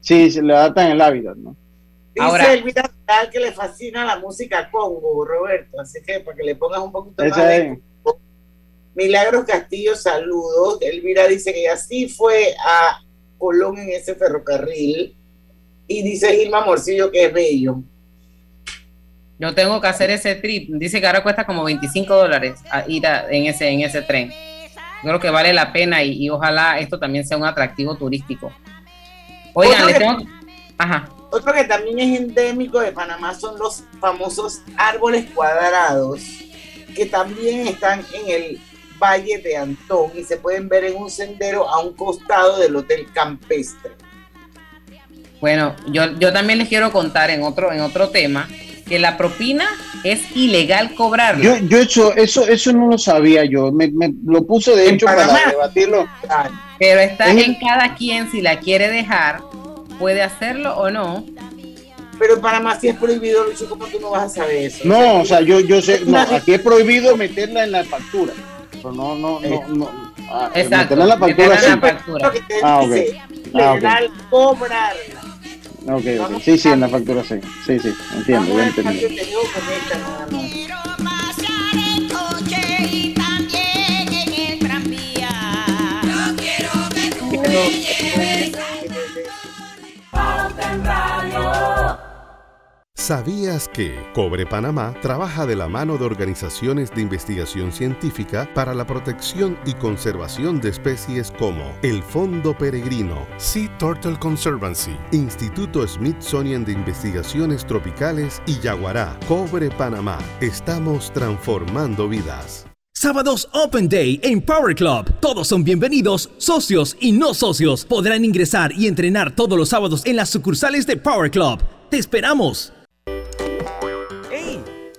Speaker 3: Sí, se le adaptan el hábitat, ¿no?
Speaker 2: Dice Ahora, Elvira que le fascina la música Congo, Roberto, así que para que le pongas un poquito más de... Milagros Castillo, saludos. Elvira dice que así fue a Colón en ese ferrocarril. Y dice Gilma Morcillo que es bello.
Speaker 16: Yo tengo que hacer ese trip. Dice que ahora cuesta como 25 dólares ir en, ese, en ese tren. Creo que vale la pena y, ojalá esto también sea un atractivo turístico. Oigan, le tengo... Ajá.
Speaker 2: Otro que también es endémico de Panamá son los famosos árboles cuadrados, que también están en el Valle de Antón y se pueden ver en un sendero a un costado del Hotel Campestre.
Speaker 16: Bueno, yo, yo también les quiero contar en otro, en otro tema que la propina es ilegal cobrarla.
Speaker 3: Yo, yo eso, eso, eso no lo sabía yo, me, lo puse de hecho para debatirlo.
Speaker 16: Pero está en cada quien si la quiere dejar puede hacerlo o no.
Speaker 2: Pero en Panamá sí es prohibido, Lucho, ¿cómo tú no vas a saber eso?
Speaker 3: No, o sea, yo, yo sé, no, aquí es prohibido meterla en la factura. Pero no, no, no, no.
Speaker 16: Ah, Exacto, meterla en la factura.
Speaker 3: Sí. En la factura. Ah, ok. Ah, okay. cobrarla. Ok, ok. Sí, sí, en la factura sí. Sí, sí, entiendo, ya entendí.
Speaker 20: ¿Sabías que Cobre Panamá trabaja de la mano de organizaciones de investigación científica para la protección y conservación de especies como el Fondo Peregrino, Sea Turtle Conservancy, Instituto Smithsonian de Investigaciones Tropicales y Yaguará? Cobre Panamá. Estamos transformando vidas.
Speaker 10: Sábados Open Day en Power Club. Todos son bienvenidos, socios y no socios. Podrán ingresar y entrenar todos los sábados en las sucursales de Power Club. ¡Te esperamos!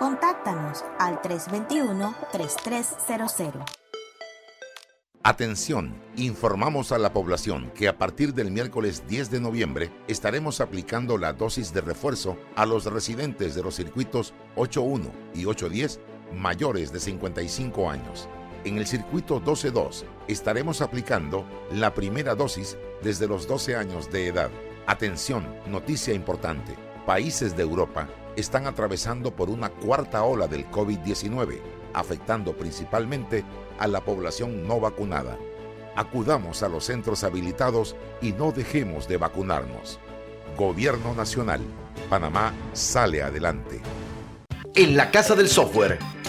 Speaker 6: Contáctanos al 321-3300.
Speaker 11: Atención, informamos a la población que a partir del miércoles 10 de noviembre estaremos aplicando la dosis de refuerzo a los residentes de los circuitos 81 y 810 mayores de 55 años. En el circuito 122 estaremos aplicando la primera dosis desde los 12 años de edad. Atención, noticia importante. Países de Europa están atravesando por una cuarta ola del COVID-19, afectando principalmente a la población no vacunada. Acudamos a los centros habilitados y no dejemos de vacunarnos. Gobierno Nacional. Panamá sale adelante.
Speaker 22: En la Casa del Software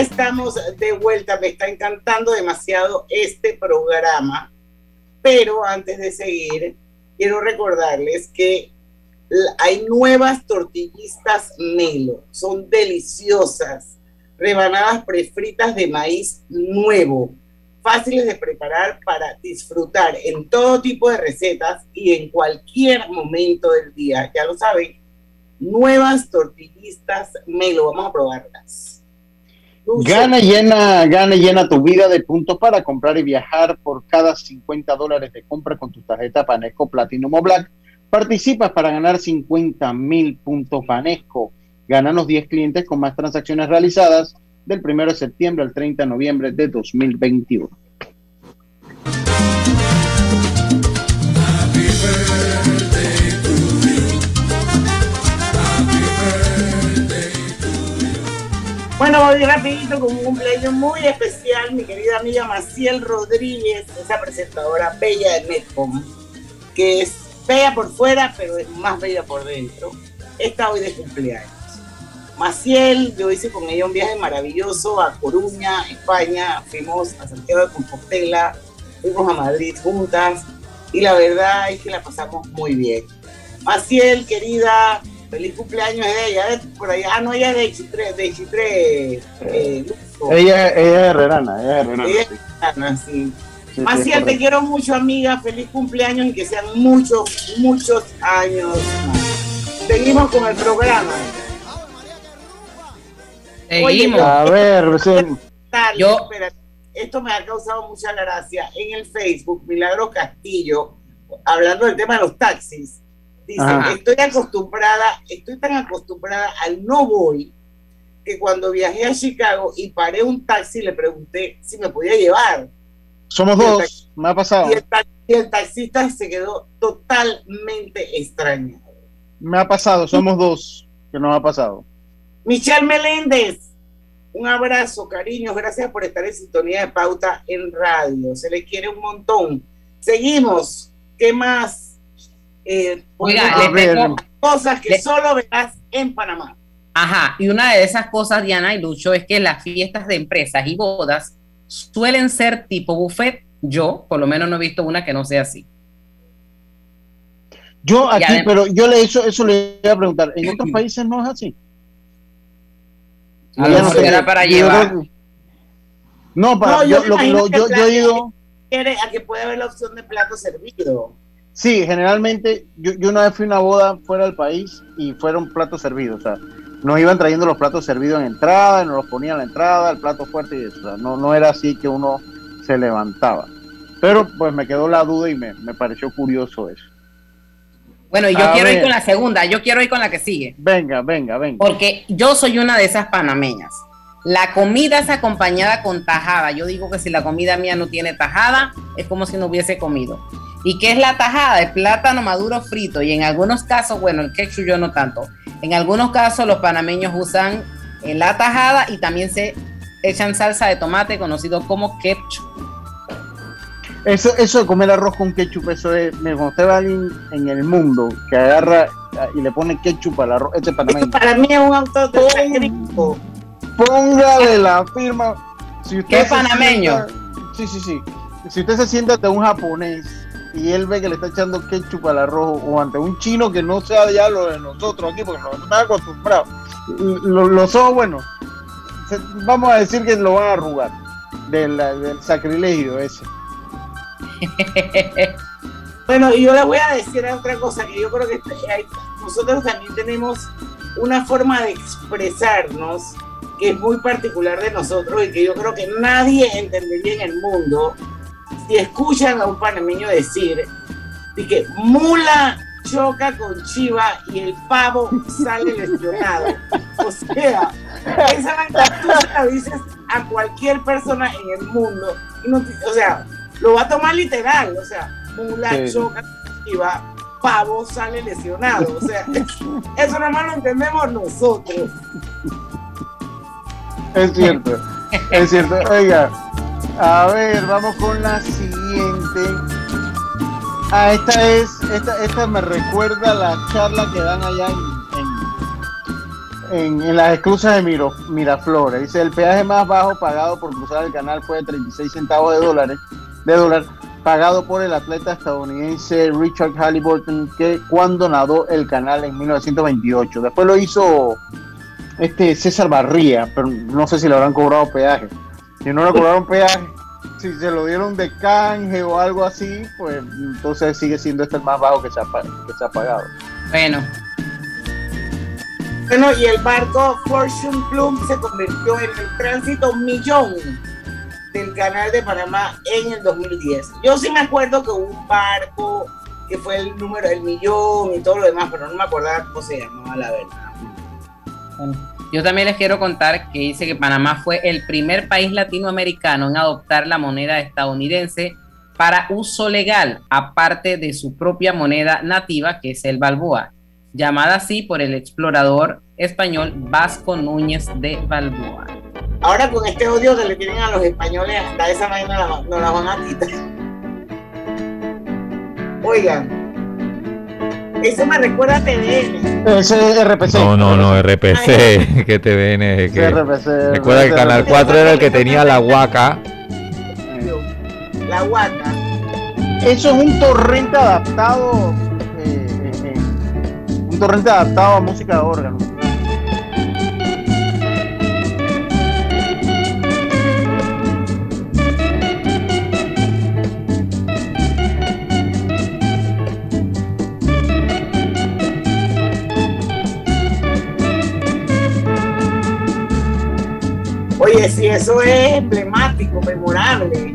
Speaker 2: estamos de vuelta, me está encantando demasiado este programa, pero antes de seguir, quiero recordarles que hay nuevas tortillistas Melo, son deliciosas, rebanadas prefritas de maíz nuevo, fáciles de preparar para disfrutar en todo tipo de recetas y en cualquier momento del día. Ya lo saben, nuevas tortillistas Melo, vamos a probarlas.
Speaker 3: Gana llena, gana llena tu vida de puntos para comprar y viajar por cada 50 dólares de compra con tu tarjeta Panesco Platinum o Black. Participas para ganar 50 mil puntos Panesco. Ganan los 10 clientes con más transacciones realizadas del 1 de septiembre al 30 de noviembre de 2021.
Speaker 2: Voy rapidito con un cumpleaños muy especial, mi querida amiga Maciel Rodríguez, esa presentadora bella de Netcom, que es bella por fuera, pero es más bella por dentro. Está hoy de cumpleaños. Maciel, yo hice con ella un viaje maravilloso a Coruña, España, fuimos a Santiago de Compostela, fuimos a Madrid juntas y la verdad es que la pasamos muy bien. Maciel, querida, Feliz cumpleaños de ella, por allá. Ah, no, ella es de Chitre, de Chitre. Eh,
Speaker 3: ella, ella es herrerana, ella es herrerana. Ella es herrerana,
Speaker 2: sí. sí. te quiero mucho, amiga. Feliz cumpleaños y que sean muchos, muchos años más. Seguimos con el programa.
Speaker 16: Seguimos.
Speaker 3: a ver,
Speaker 2: yo... Esto me ha causado mucha gracia. En el Facebook, Milagro Castillo, hablando del tema de los taxis, Dice, estoy acostumbrada, estoy tan acostumbrada al no voy que cuando viajé a Chicago y paré un taxi le pregunté si me podía llevar.
Speaker 3: Somos dos, me ha pasado.
Speaker 2: Y el, taxista se quedó totalmente extrañado.
Speaker 3: Me ha pasado, somos dos que nos ha pasado.
Speaker 2: Michelle Meléndez, un abrazo, cariños, gracias por estar en sintonía de pauta en radio. Se le quiere un montón. Seguimos. ¿Qué más? Eh, Oiga, cosas que solo verás en Panamá.
Speaker 16: Ajá, y una de esas cosas, Diana y Lucho, es que las fiestas de empresas y bodas suelen ser tipo buffet. Yo, por lo menos, no he visto una que no sea así.
Speaker 3: Yo aquí, pero yo le eso, eso le voy a preguntar. ¿En otros países no es así?
Speaker 16: A lo mejor era para llevar.
Speaker 3: No, para, yo, yo, yo, yo, he ido.
Speaker 2: A que puede haber la opción de plato servido.
Speaker 3: Sí, generalmente yo, yo, una vez fui a una boda fuera del país y fueron platos servidos, o sea, nos iban trayendo los platos servidos en entrada, nos los ponían en la entrada, el plato fuerte y eso, o sea, no, no era así que uno se levantaba. Pero pues me quedó la duda y me, me pareció curioso eso.
Speaker 16: Bueno, y yo quiero ir con la segunda, yo quiero ir con la que sigue.
Speaker 3: Venga, venga, venga.
Speaker 16: Porque yo soy una de esas panameñas. La comida es acompañada con tajada. Yo digo que si la comida mía no tiene tajada, es como si no hubiese comido. ¿Y qué es la tajada? El plátano maduro frito. Y en algunos casos, bueno, el ketchup yo no tanto. En algunos casos los panameños usan eh, la tajada y también se echan salsa de tomate conocido como ketchup.
Speaker 3: Eso, eso de comer arroz con ketchup, eso es, cuando usted va alguien en el mundo que agarra ah, y le pone ketchup al arroz, este
Speaker 2: panameño. para mí es un auto de
Speaker 3: Póngale la firma.
Speaker 16: Si usted ¿Qué panameño?
Speaker 3: sí, sí, sí. Si usted se sienta ante un japonés y él ve que le está echando ketchup al arroz o ante un chino que no sea ya lo de nosotros aquí, porque no están acostumbrados. Los ojos, bueno, vamos a decir que lo van a arrugar del, sacrilegio ese.
Speaker 2: bueno, y yo le voy a decir otra cosa, que yo creo que nosotros también tenemos una forma de expresarnos que es muy particular de nosotros y que yo creo que nadie entendería en el mundo si escuchan a un panameño decir que mula choca con chiva y el pavo sale lesionado. O sea, esa tú la dices a cualquier persona en el mundo. o sea, lo va a tomar literal. O sea, mula choca con chiva, pavo sale lesionado. O sea, eso nada más lo entendemos nosotros.
Speaker 3: Es cierto, es cierto. Oiga, a ver, vamos con la siguiente. Ah, esta es, esta, esta me recuerda la charla que dan allá en, en, las exclusas de Miro, Miraflores. Dice, el peaje más bajo pagado por cruzar el canal fue de 36 centavos de dólares, de dólar, pagado por el atleta estadounidense Richard Halliburton, que cuando nadó el canal en 1928. Después lo hizo este César Barría, pero no sé si le habrán cobrado peaje. Si no le cobraron peaje, si se lo dieron de canje o algo así, pues entonces sigue siendo este el más bajo que se ha, que se ha pagado.
Speaker 16: Bueno.
Speaker 2: Bueno, y el barco Fortune Plum se convirtió en el tránsito millón del canal de Panamá en el 2010. Yo sí me acuerdo que hubo un barco que fue el número del millón y todo lo demás, pero no me acordaba cómo se llamaba la verdad.
Speaker 16: Yo también les quiero contar que dice que Panamá fue el primer país latinoamericano en adoptar la moneda estadounidense para uso legal, aparte de su propia moneda nativa, que es el Balboa, llamada así por el explorador español Vasco Núñez de Balboa.
Speaker 2: Ahora con este odio que le tienen a los españoles, hasta esa vaina no la, la van a quitar. Oigan, eso me recuerda a TVN.
Speaker 3: Ese es RPC.
Speaker 17: No, no, no, RPC. ¿Qué TVN? Que... RPC, Recuerda que el Canal 4 era el que tenía la huaca.
Speaker 2: La huaca.
Speaker 3: Eso es un torrente adaptado. Eh, eh, eh, un torrente adaptado a música de órgano.
Speaker 2: Oye, si eso es emblemático, memorable.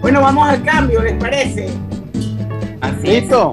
Speaker 2: Bueno, vamos al cambio, ¿les parece?
Speaker 16: Así
Speaker 3: ¿Listo?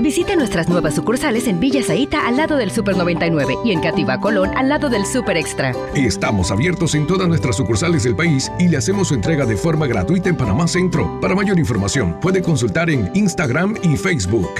Speaker 5: Visite nuestras nuevas sucursales en Villa Zaita al lado del Super 99 y en Cativa Colón al lado del Super Extra.
Speaker 23: Estamos abiertos en todas nuestras sucursales del país y le hacemos su entrega de forma gratuita en Panamá Centro. Para mayor información, puede consultar en Instagram y Facebook.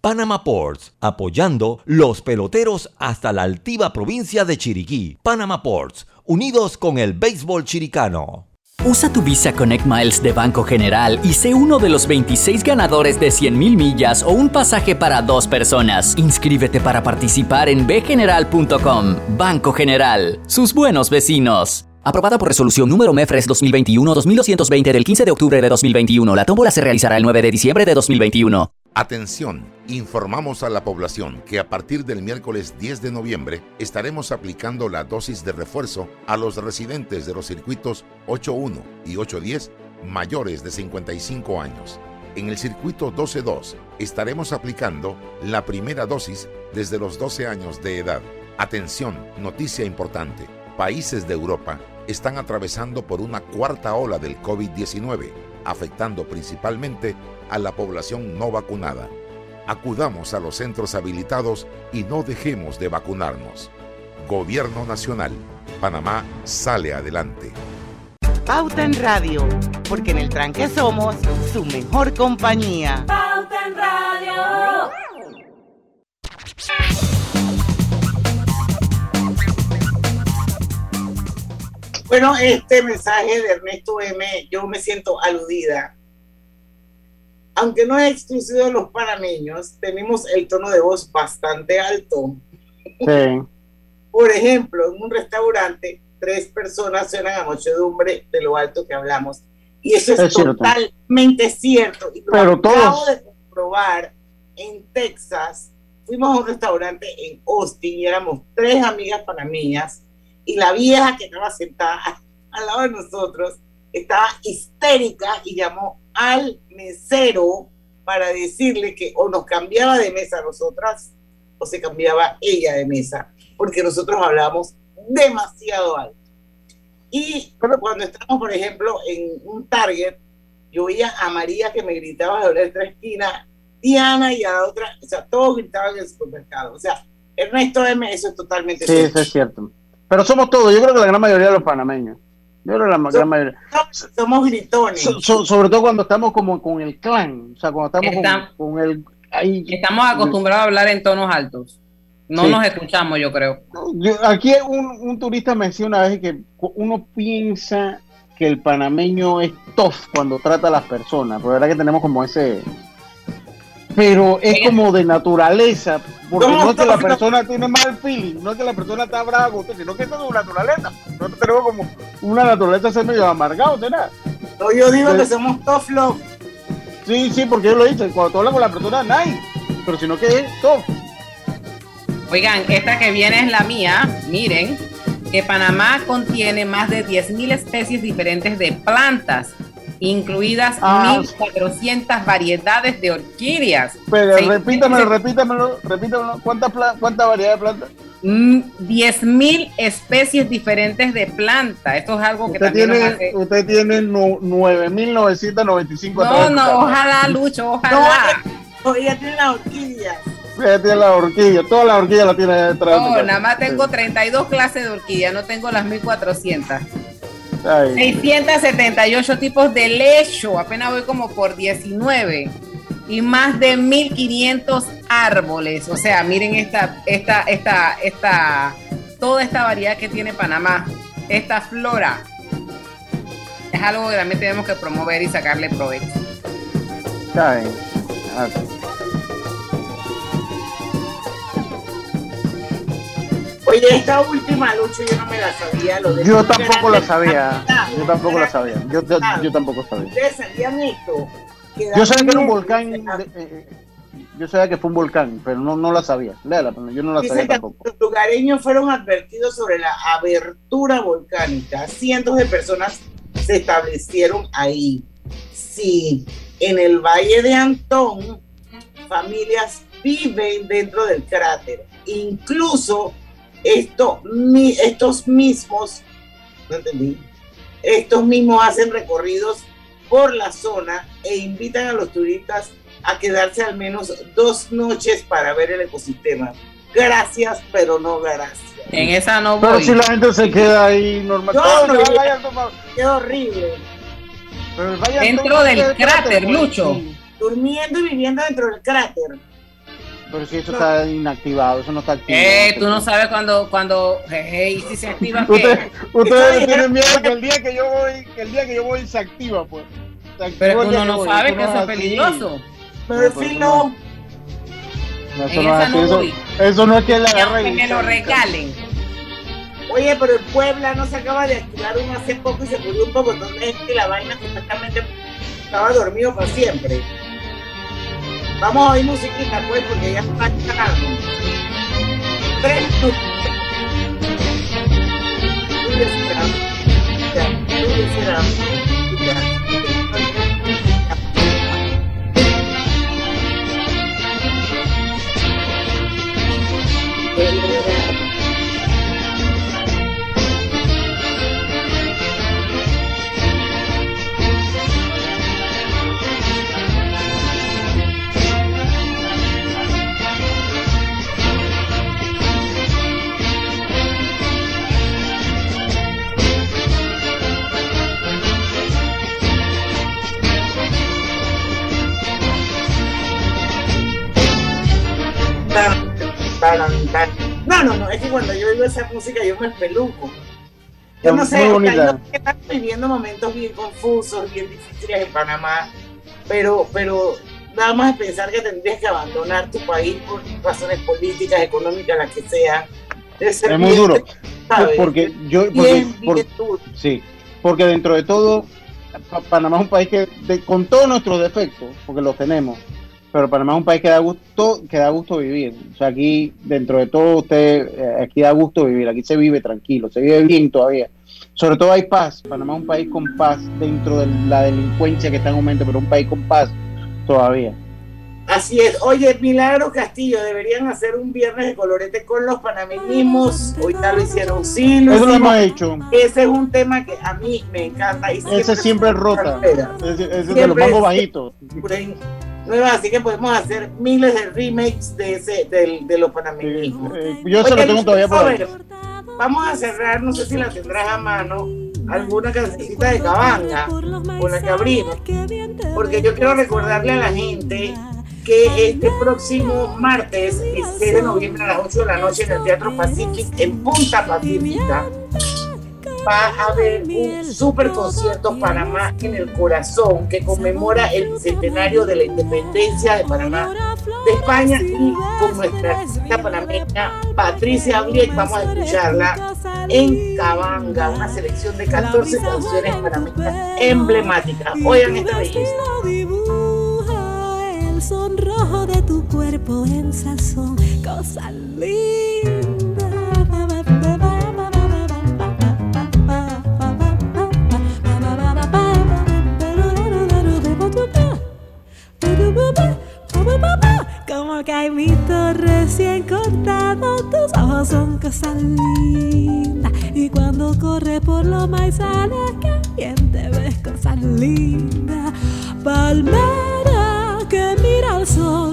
Speaker 4: Panama Ports, apoyando los peloteros hasta la altiva provincia de Chiriquí. Panama Ports, unidos con el béisbol chiricano.
Speaker 12: Usa tu Visa Connect Miles de Banco General y sé uno de los 26 ganadores de 100.000 millas o un pasaje para dos personas. Inscríbete para participar en bgeneral.com. Banco General, sus buenos vecinos. Aprobada por resolución número MEFRES 2021-2220 del 15 de octubre de 2021. La tómbola se realizará el 9 de diciembre de 2021.
Speaker 11: Atención, informamos a la población que a partir del miércoles 10 de noviembre estaremos aplicando la dosis de refuerzo a los residentes de los circuitos 8.1 y 8.10 mayores de 55 años. En el circuito 12.2 estaremos aplicando la primera dosis desde los 12 años de edad. Atención, noticia importante. Países de Europa están atravesando por una cuarta ola del COVID-19, afectando principalmente a la población no vacunada. Acudamos a los centros habilitados y no dejemos de vacunarnos. Gobierno Nacional. Panamá sale adelante.
Speaker 15: Pauta en Radio, porque en el tranque somos su mejor compañía.
Speaker 2: Bueno, este mensaje de Ernesto M, yo me siento aludida aunque no es exclusivo de los panameños, tenemos el tono de voz bastante alto.
Speaker 3: Sí.
Speaker 2: Por ejemplo, en un restaurante, tres personas suenan a muchedumbre de lo alto que hablamos. Y eso es, totalmente cierto. Y lo
Speaker 3: Pero
Speaker 2: acabo de comprobar en Texas. Fuimos a un restaurante en Austin y éramos tres amigas panameñas y la vieja que estaba sentada al lado de nosotros estaba histérica y llamó al mesero para decirle que o nos cambiaba de mesa a nosotras o se cambiaba ella de mesa, porque nosotros hablábamos demasiado alto. Y cuando estábamos, por ejemplo, en un Target, yo oía a María que me gritaba de la otra esquina, Diana y a la otra, o sea, todos gritaban en el supermercado. O sea, Ernesto M, eso es totalmente
Speaker 3: sí, cierto. Sí, eso es cierto. Pero somos todos, yo creo que la gran mayoría de los panameños Yo la gran mayoría.
Speaker 2: Somos gritones.
Speaker 3: sobre todo cuando estamos como con el clan, o sea, cuando estamos con, el...
Speaker 16: Estamos acostumbrados a hablar en tonos altos. No nos escuchamos, yo creo.
Speaker 3: aquí un, un turista me decía una vez que uno piensa que el panameño es tough cuando trata a las personas, pero verdad que tenemos como ese... Pero es como de naturaleza, porque no, es que la persona tiene mal feeling, no es que la persona está brava, sino que es de su naturaleza. Nosotros tenemos como una naturaleza ser medio amargado, ¿será?
Speaker 2: No, yo digo que somos tough love.
Speaker 3: Sí, sí, porque yo lo hice, cuando tú hablas con la persona, nice, pero sino que es tough.
Speaker 16: Oigan, esta que viene es la mía, miren que Panamá contiene más de 10.000 especies diferentes de plantas, incluidas 1.400 ah. variedades de orquídeas.
Speaker 3: Pero repítamelo, repítamelo, repítamelo. ¿Cuánta, cuánta variedad de plantas?
Speaker 16: 10.000 mm, especies diferentes de plantas. Esto es algo que
Speaker 3: usted
Speaker 16: también
Speaker 3: tiene, hace... Usted tiene 9.995.
Speaker 16: No, no, ojalá, Lucho, ojalá.
Speaker 2: No, ella tiene las orquídeas
Speaker 3: tiene la horquilla, toda la horquilla la tiene detrás.
Speaker 16: No, nada más tengo 32 clases de horquilla, no tengo las 1400. 678 tipos de lecho, apenas voy como por 19 y más de 1500 árboles. O sea, miren esta, esta, esta, esta, toda esta variedad que tiene Panamá, esta flora. Es algo que también tenemos que promover y sacarle provecho.
Speaker 3: Está
Speaker 2: Oye, esta última lucha yo no me la sabía. Lo de
Speaker 3: yo tampoco la sabía. Yo tampoco la sabía. Yo, yo, tampoco sabía.
Speaker 2: ¿Ustedes sabían esto?
Speaker 3: Yo sabía que era un volcán. Eh, eh, yo sabía que fue un volcán, pero no, no la sabía. Léala, yo no la sabía tampoco.
Speaker 2: Los lugareños fueron advertidos sobre la abertura volcánica. Cientos de personas se establecieron ahí. Sí, en el Valle de Antón, familias viven dentro del cráter. Incluso esto, estos mismos, no entendí, estos mismos hacen recorridos por la zona e invitan a los turistas a quedarse al menos dos noches para ver el ecosistema. Gracias, pero no gracias.
Speaker 16: En esa no
Speaker 3: voy. Pero si la gente se queda ahí normal.
Speaker 2: No, no, qué horrible.
Speaker 16: dentro del cráter, Lucho.
Speaker 2: Durmiendo y viviendo dentro del cráter.
Speaker 3: Pero si eso está inactivado, eso no está activo.
Speaker 16: Eh, tú no sabes cuando, cuando, hey, si se activa.
Speaker 3: Usted, ustedes tienen miedo que el día que yo voy, que el día que yo voy se activa, pues.
Speaker 16: Pero uno no sabe que eso es peligroso.
Speaker 2: Pero si no.
Speaker 3: Eso no, es eso, eso, no es que le agarre.
Speaker 16: Que me lo regalen.
Speaker 2: Oye, pero en Puebla no se acaba de activar uno hace poco y se murió un poco. Entonces es que la vaina supuestamente estaba dormido para siempre. Vamos a oír musiquita, pues, porque ya está cagando. Tres minutos. No, no, no, es que cuando yo oigo esa música yo me espeluco. Yo no sé, están viviendo momentos bien confusos, bien difíciles en Panamá, pero, pero nada más pensar que tendrías que abandonar tu país por razones políticas, económicas, las que sean.
Speaker 3: Es muy duro. Porque yo, sí, porque dentro de todo, Panamá es un país que, con todos nuestros defectos, porque los tenemos, pero Panamá es un país que da gusto, que da gusto vivir. O sea, aquí, dentro de todo, usted, eh, aquí da gusto vivir, aquí se vive tranquilo, se vive bien todavía. Sobre todo hay paz. Panamá es un país con paz dentro de la delincuencia que está en aumento, pero un país con paz todavía.
Speaker 2: Así es. Oye, Milagro Castillo, deberían hacer un viernes de colorete con los panameñismos. Hoy tal lo hicieron. Sí,
Speaker 3: lo Eso lo hemos hecho.
Speaker 2: Ese es un tema que a mí me encanta. Y
Speaker 3: ese siempre rota. Ese, es de los bajitos
Speaker 2: así que podemos hacer miles de remakes de ese, de, de los panameñismos.
Speaker 3: yo se lo tengo todavía por
Speaker 2: Vamos a cerrar, no sé si la tendrás a mano, alguna cancioncita de cabanga con la que abrimos, porque yo quiero recordarle a la gente que este próximo martes, 6 de noviembre a las 8 de la noche en el Teatro Pacific en Punta Pacífica, va a haber un super concierto Panamá en el corazón que conmemora el centenario de la independencia de Panamá de España y con nuestra artista panameña Patricia Abriek vamos a escucharla en Cabanga, una selección de 14 canciones panameñas emblemáticas. Oigan esta belleza.
Speaker 1: El sonrojo de tu cuerpo en sazón, cosa linda. Como caimito recién cortado, tus ojos son cosa linda. Y cuando corre por los maizales, que bien te ves cosa linda. Palmera que mira al sol,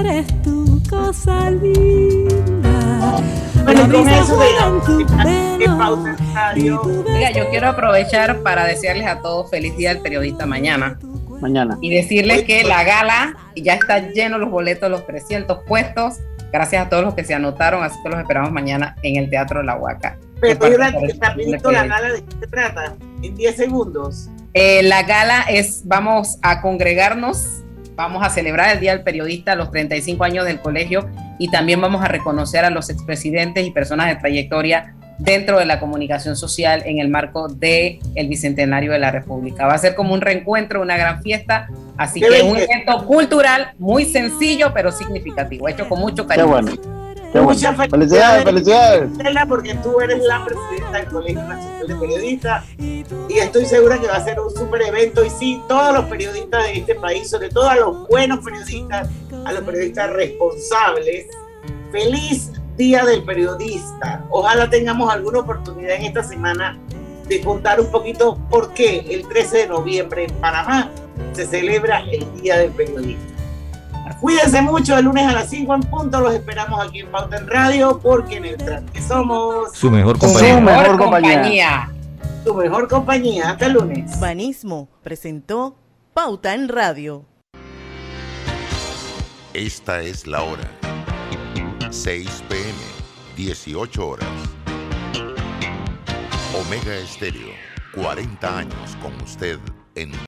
Speaker 1: eres tu cosa linda. La tu pelo.
Speaker 16: Oiga, yo quiero aprovechar para desearles a todos feliz día del periodista mañana.
Speaker 3: Mañana.
Speaker 16: Y decirles que la gala ya está lleno los boletos, los 300 puestos. Gracias a todos los que se anotaron, así que los esperamos mañana en el Teatro La Huaca.
Speaker 2: Pero rapidito la gala de qué se trata, en 10 segundos.
Speaker 16: Eh, la gala es, vamos a congregarnos, vamos a celebrar el Día del Periodista, los 35 años del colegio y también vamos a reconocer a los expresidentes y personas de trayectoria dentro de la comunicación social en el marco del el Bicentenario de la República. Va a ser como un reencuentro, una gran fiesta, así
Speaker 2: Qué
Speaker 16: que
Speaker 2: bien.
Speaker 16: un evento cultural muy sencillo pero significativo, hecho con mucho cariño.
Speaker 3: Qué bueno. Qué bueno.
Speaker 2: Muchas
Speaker 3: Felicidades, felicidades.
Speaker 2: Estela, porque tú eres la presidenta del Colegio Nacional de Periodistas y estoy segura que va a ser un super evento y sí, todos los periodistas de este país, sobre todo a los buenos periodistas, a los periodistas responsables, feliz Día del Periodista. Ojalá tengamos alguna oportunidad en esta semana de contar un poquito por qué el 13 de noviembre en Panamá se celebra el Día del Periodista. Cuídense mucho, el lunes a las 5 en punto los esperamos aquí en Pauta en Radio porque en el tranque somos
Speaker 17: Su mejor
Speaker 2: Su
Speaker 17: compañía.
Speaker 2: mejor compañía. Tu mejor compañía. Hasta el lunes.
Speaker 15: Banismo presentó Pauta en Radio.
Speaker 11: Esta es la hora. 6 pm, 18 horas. Omega Estéreo, 40 años con usted en